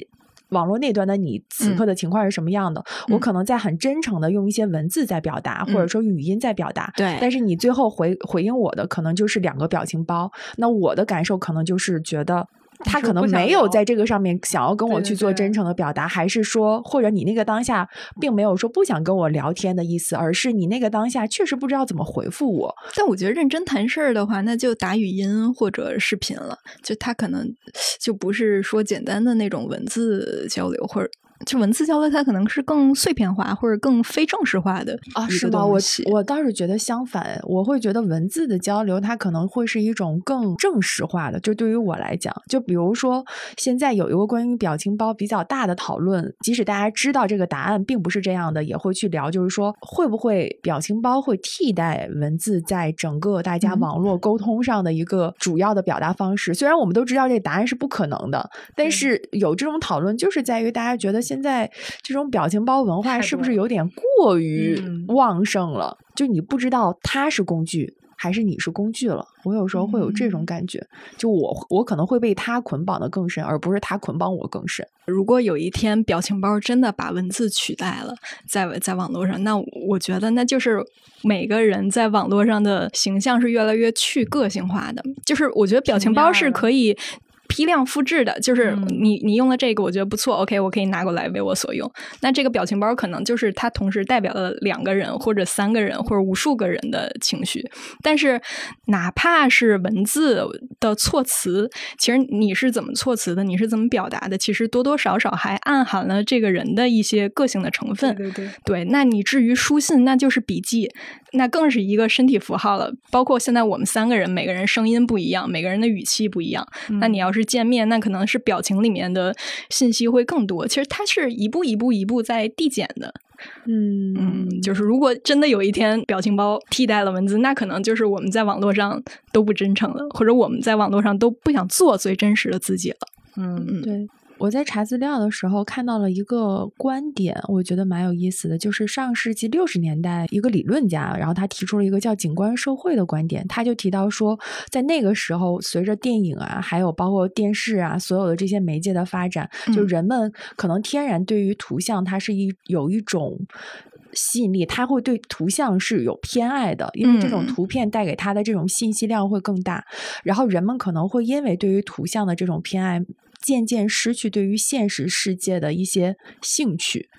网络那端的你此刻的情况是什么样的，我可能在很真诚的用一些文字在表达，或者说语音在表达，对，但是你最后回回应我的可能就是两个表情包，那我的感受可能就是觉得。他可能没有在这个上面想要跟我去做真诚的表达，还是说，或者你那个当下并没有说不想跟我聊天的意思，而是你那个当下确实不知道怎么回复我。但我觉得认真谈事儿的话，那就打语音或者视频了，就他可能就不是说简单的那种文字交流或者。就文字交流，它可能是更碎片化或者更非正式化的啊？是吗？我我倒是觉得相反，我会觉得文字的交流，它可能会是一种更正式化的。就对于我来讲，就比如说现在有一个关于表情包比较大的讨论，即使大家知道这个答案并不是这样的，也会去聊，就是说会不会表情包会替代文字在整个大家网络沟通上的一个主要的表达方式？虽然我们都知道这答案是不可能的，但是有这种讨论，就是在于大家觉得。现在这种表情包文化是不是有点过于旺盛了？就你不知道它是工具还是你是工具了。我有时候会有这种感觉，就我我可能会被它捆绑的更深，而不是它捆绑我更深。如果有一天表情包真的把文字取代了，在在网络上，那我觉得那就是每个人在网络上的形象是越来越去个性化的。就是我觉得表情包是可以。批量复制的，就是你你用了这个，我觉得不错。OK，我可以拿过来为我所用。那这个表情包可能就是它同时代表了两个人，或者三个人，或者无数个人的情绪。但是哪怕是文字的措辞，其实你是怎么措辞的，你是怎么表达的，其实多多少少还暗含了这个人的一些个性的成分。对对对。那你至于书信，那就是笔记，那更是一个身体符号了。包括现在我们三个人，每个人声音不一样，每个人的语气不一样。那你要是见面，那可能是表情里面的信息会更多。其实它是一步一步一步在递减的。嗯嗯，就是如果真的有一天表情包替代了文字，那可能就是我们在网络上都不真诚了，或者我们在网络上都不想做最真实的自己了。嗯嗯，对。我在查资料的时候看到了一个观点，我觉得蛮有意思的，就是上世纪六十年代一个理论家，然后他提出了一个叫“景观社会”的观点。他就提到说，在那个时候，随着电影啊，还有包括电视啊，所有的这些媒介的发展，就人们可能天然对于图像，它是一有一种吸引力，他会对图像是有偏爱的，因为这种图片带给他的这种信息量会更大。然后人们可能会因为对于图像的这种偏爱。渐渐失去对于现实世界的一些兴趣，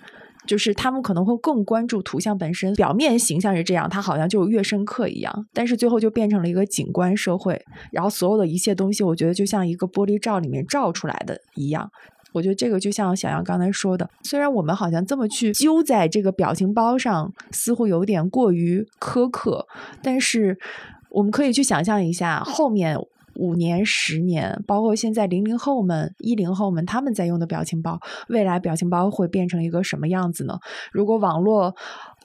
就是他们可能会更关注图像本身，表面形象是这样，它好像就越深刻一样，但是最后就变成了一个景观社会，然后所有的一切东西，我觉得就像一个玻璃罩里面照出来的一样。我觉得这个就像小杨刚才说的，虽然我们好像这么去揪在这个表情包上，似乎有点过于苛刻，但是我们可以去想象一下后面。五年、十年，包括现在零零后们、一零后们他们在用的表情包，未来表情包会变成一个什么样子呢？如果网络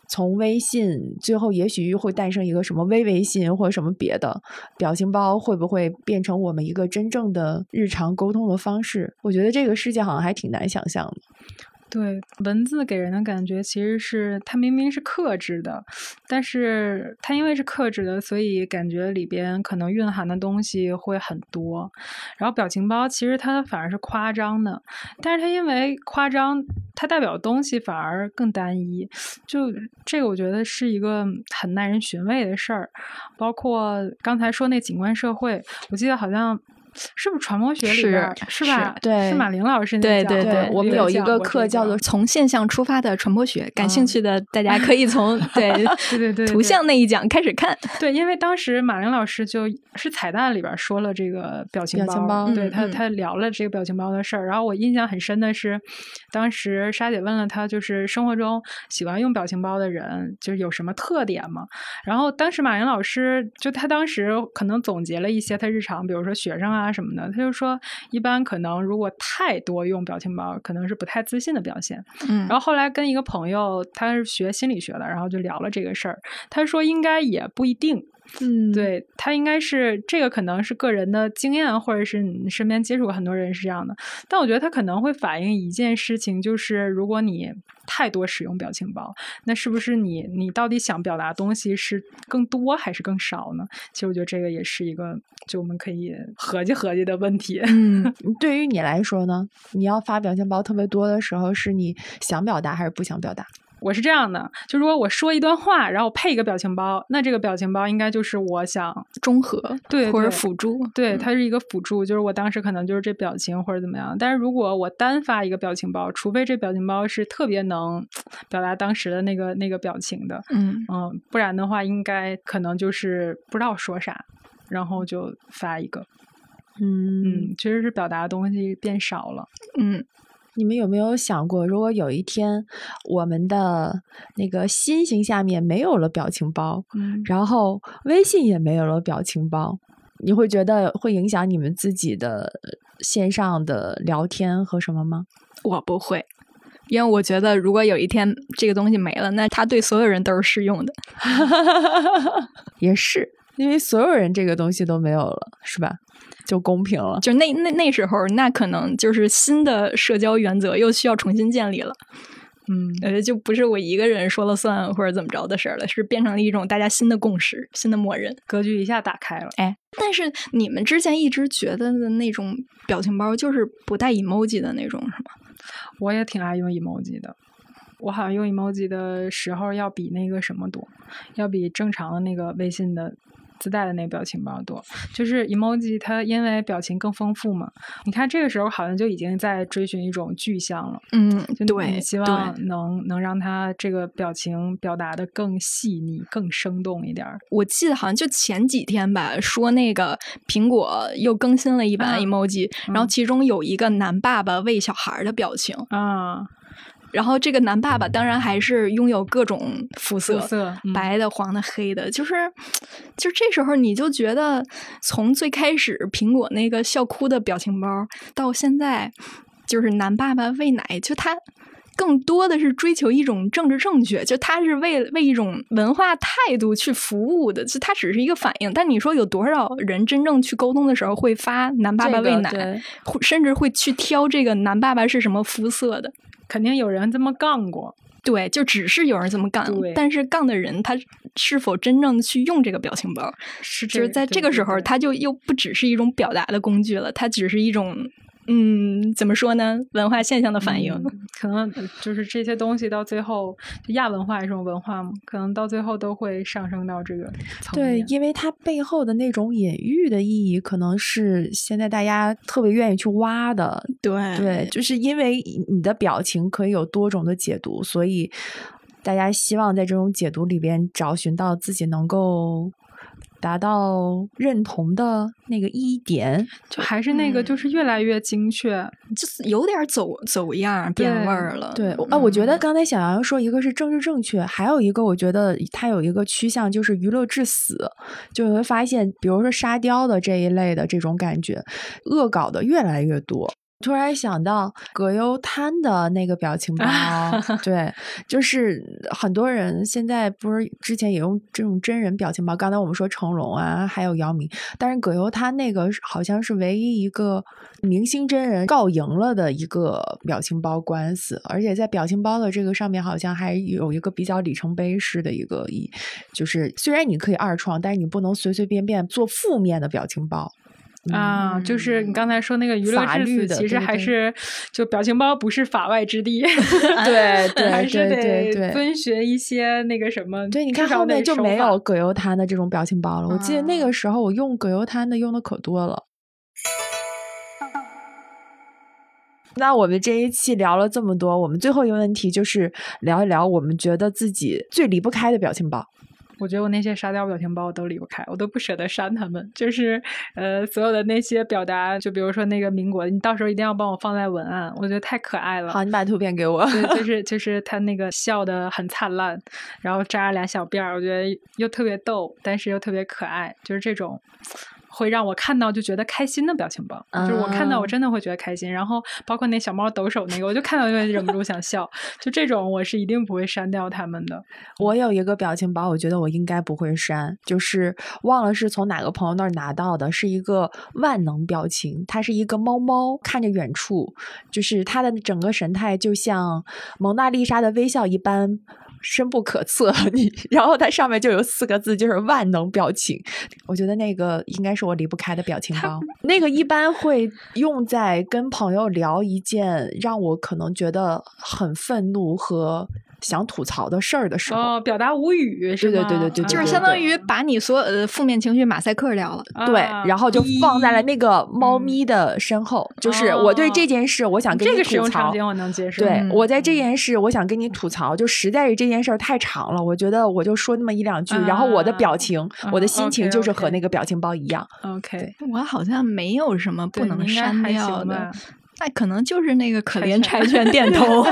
从微信最后也许会诞生一个什么微微信或者什么别的表情包，会不会变成我们一个真正的日常沟通的方式？我觉得这个世界好像还挺难想象的。对文字给人的感觉，其实是它明明是克制的，但是它因为是克制的，所以感觉里边可能蕴含的东西会很多。然后表情包其实它反而是夸张的，但是它因为夸张，它代表的东西反而更单一。就这个，我觉得是一个很耐人寻味的事儿。包括刚才说那景观社会，我记得好像。是不是传播学里边是吧？对，是马玲老师那对对对，我们有一个课叫做“从现象出发的传播学”，感兴趣的大家可以从 对对对对图像那一讲开始看。对，因为当时马玲老师就是彩蛋里边说了这个表情包，对他他聊了这个表情包的事儿。然后我印象很深的是，当时沙姐问了他，就是生活中喜欢用表情包的人，就是有什么特点吗？然后当时马玲老师就他当时可能总结了一些他日常，比如说学生啊。啊什么的，他就说，一般可能如果太多用表情包，可能是不太自信的表现。嗯，然后后来跟一个朋友，他是学心理学的，然后就聊了这个事儿。他说，应该也不一定。嗯，对他应该是这个，可能是个人的经验，或者是你身边接触过很多人是这样的。但我觉得他可能会反映一件事情，就是如果你太多使用表情包，那是不是你你到底想表达东西是更多还是更少呢？其实我觉得这个也是一个就我们可以合计合计的问题。嗯，对于你来说呢，你要发表情包特别多的时候，是你想表达还是不想表达？我是这样的，就如果我说一段话，然后配一个表情包，那这个表情包应该就是我想中和，对，或者辅助，对，它是一个辅助，就是我当时可能就是这表情或者怎么样。但是如果我单发一个表情包，除非这表情包是特别能表达当时的那个那个表情的，嗯嗯，不然的话，应该可能就是不知道说啥，然后就发一个，嗯嗯，其实是表达的东西变少了，嗯。你们有没有想过，如果有一天我们的那个心形下面没有了表情包，嗯，然后微信也没有了表情包，你会觉得会影响你们自己的线上的聊天和什么吗？我不会，因为我觉得如果有一天这个东西没了，那它对所有人都是适用的。也是，因为所有人这个东西都没有了，是吧？就公平了，就那那那时候，那可能就是新的社交原则又需要重新建立了。嗯，呃，就不是我一个人说了算或者怎么着的事儿了，是变成了一种大家新的共识、新的默认，格局一下打开了。哎，但是你们之前一直觉得的那种表情包就是不带 emoji 的那种，是吗？我也挺爱用 emoji 的，我好像用 emoji 的时候要比那个什么多，要比正常的那个微信的。自带的那个表情包多，就是 emoji，它因为表情更丰富嘛。你看这个时候好像就已经在追寻一种具象了，嗯，对，希望能能让它这个表情表达的更细腻、更生动一点。我记得好像就前几天吧，说那个苹果又更新了一版 emoji，然后其中有一个男爸爸喂小孩的表情啊。然后这个男爸爸当然还是拥有各种肤色，白的、黄的、黑的，就是，就这时候你就觉得，从最开始苹果那个笑哭的表情包，到现在就是男爸爸喂奶，就他更多的是追求一种政治正确，就他是为为一种文化态度去服务的，就他只是一个反应。但你说有多少人真正去沟通的时候会发男爸爸喂奶，甚至会去挑这个男爸爸是什么肤色的？肯定有人这么杠过。对，就只是有人这么干，但是杠的人他是否真正去用这个表情包？是就是在这个时候，他就又不只是一种表达的工具了，它只是一种。嗯，怎么说呢？文化现象的反应，可能就是这些东西到最后，亚文化这种文化嘛，可能到最后都会上升到这个层面。对，因为它背后的那种隐喻的意义，可能是现在大家特别愿意去挖的。对对，就是因为你的表情可以有多种的解读，所以大家希望在这种解读里边找寻到自己能够。达到认同的那个一点，就还是那个，就是越来越精确，就是有点走走样变味儿了。对，啊，我觉得刚才小杨说一个是政治正确，还有一个我觉得它有一个趋向就是娱乐至死，就你会发现，比如说沙雕的这一类的这种感觉，恶搞的越来越多。突然想到葛优瘫的那个表情包，对，就是很多人现在不是之前也用这种真人表情包。刚才我们说成龙啊，还有姚明，但是葛优他那个好像是唯一一个明星真人告赢了的一个表情包官司，而且在表情包的这个上面好像还有一个比较里程碑式的一个一，就是虽然你可以二创，但是你不能随随便便做负面的表情包。啊，就是你刚才说那个娱乐至死，其实还是就表情包不是法外之地 对对，还是得遵循一些那个什么。对，你看后面就没有葛优瘫的这种表情包了。我记得那个时候我用葛优瘫的用的可多了。那我们这一期聊了这么多，我们最后一个问题就是聊一聊我们觉得自己最离不开的表情包。我觉得我那些沙雕表情包我都离不开，我都不舍得删他们。就是呃，所有的那些表达，就比如说那个民国，你到时候一定要帮我放在文案，我觉得太可爱了。好，你把图片给我。对，就 是就是他那个笑的很灿烂，然后扎俩小辫儿，我觉得又特别逗，但是又特别可爱，就是这种。会让我看到就觉得开心的表情包，就是我看到我真的会觉得开心。然后包括那小猫抖手那个，我就看到就忍不住想笑。就这种我是一定不会删掉他们的。我有一个表情包，我觉得我应该不会删，就是忘了是从哪个朋友那儿拿到的，是一个万能表情，它是一个猫猫看着远处，就是它的整个神态就像蒙娜丽莎的微笑一般。深不可测，你然后它上面就有四个字，就是万能表情。我觉得那个应该是我离不开的表情包。那个一般会用在跟朋友聊一件让我可能觉得很愤怒和。想吐槽的事儿的时候，表达无语，对对对对对，就是相当于把你所有的负面情绪马赛克掉了，对，然后就放在了那个猫咪的身后。就是我对这件事，我想跟你吐槽。我能接受。对我在这件事，我想跟你吐槽，就实在是这件事儿太长了，我觉得我就说那么一两句，然后我的表情，我的心情就是和那个表情包一样。OK，我好像没有什么不能删掉的。那可能就是那个可怜柴犬点头，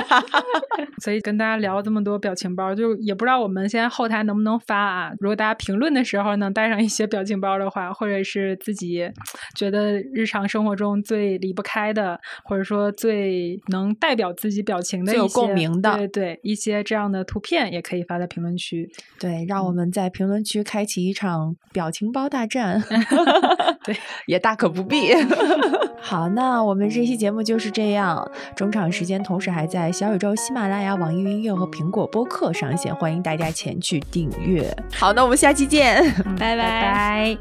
所以跟大家聊这么多表情包，就也不知道我们现在后台能不能发啊？如果大家评论的时候能带上一些表情包的话，或者是自己觉得日常生活中最离不开的，或者说最能代表自己表情的、最有共鸣的，对对，一些这样的图片也可以发在评论区。对，让我们在评论区开启一场表情包大战。对，也大可不必。好，那我们这期节目。就是这样，中场时间同时还在小宇宙、喜马拉雅、网易云音乐和苹果播客上线，欢迎大家前去订阅。好，那我们下期见，拜拜。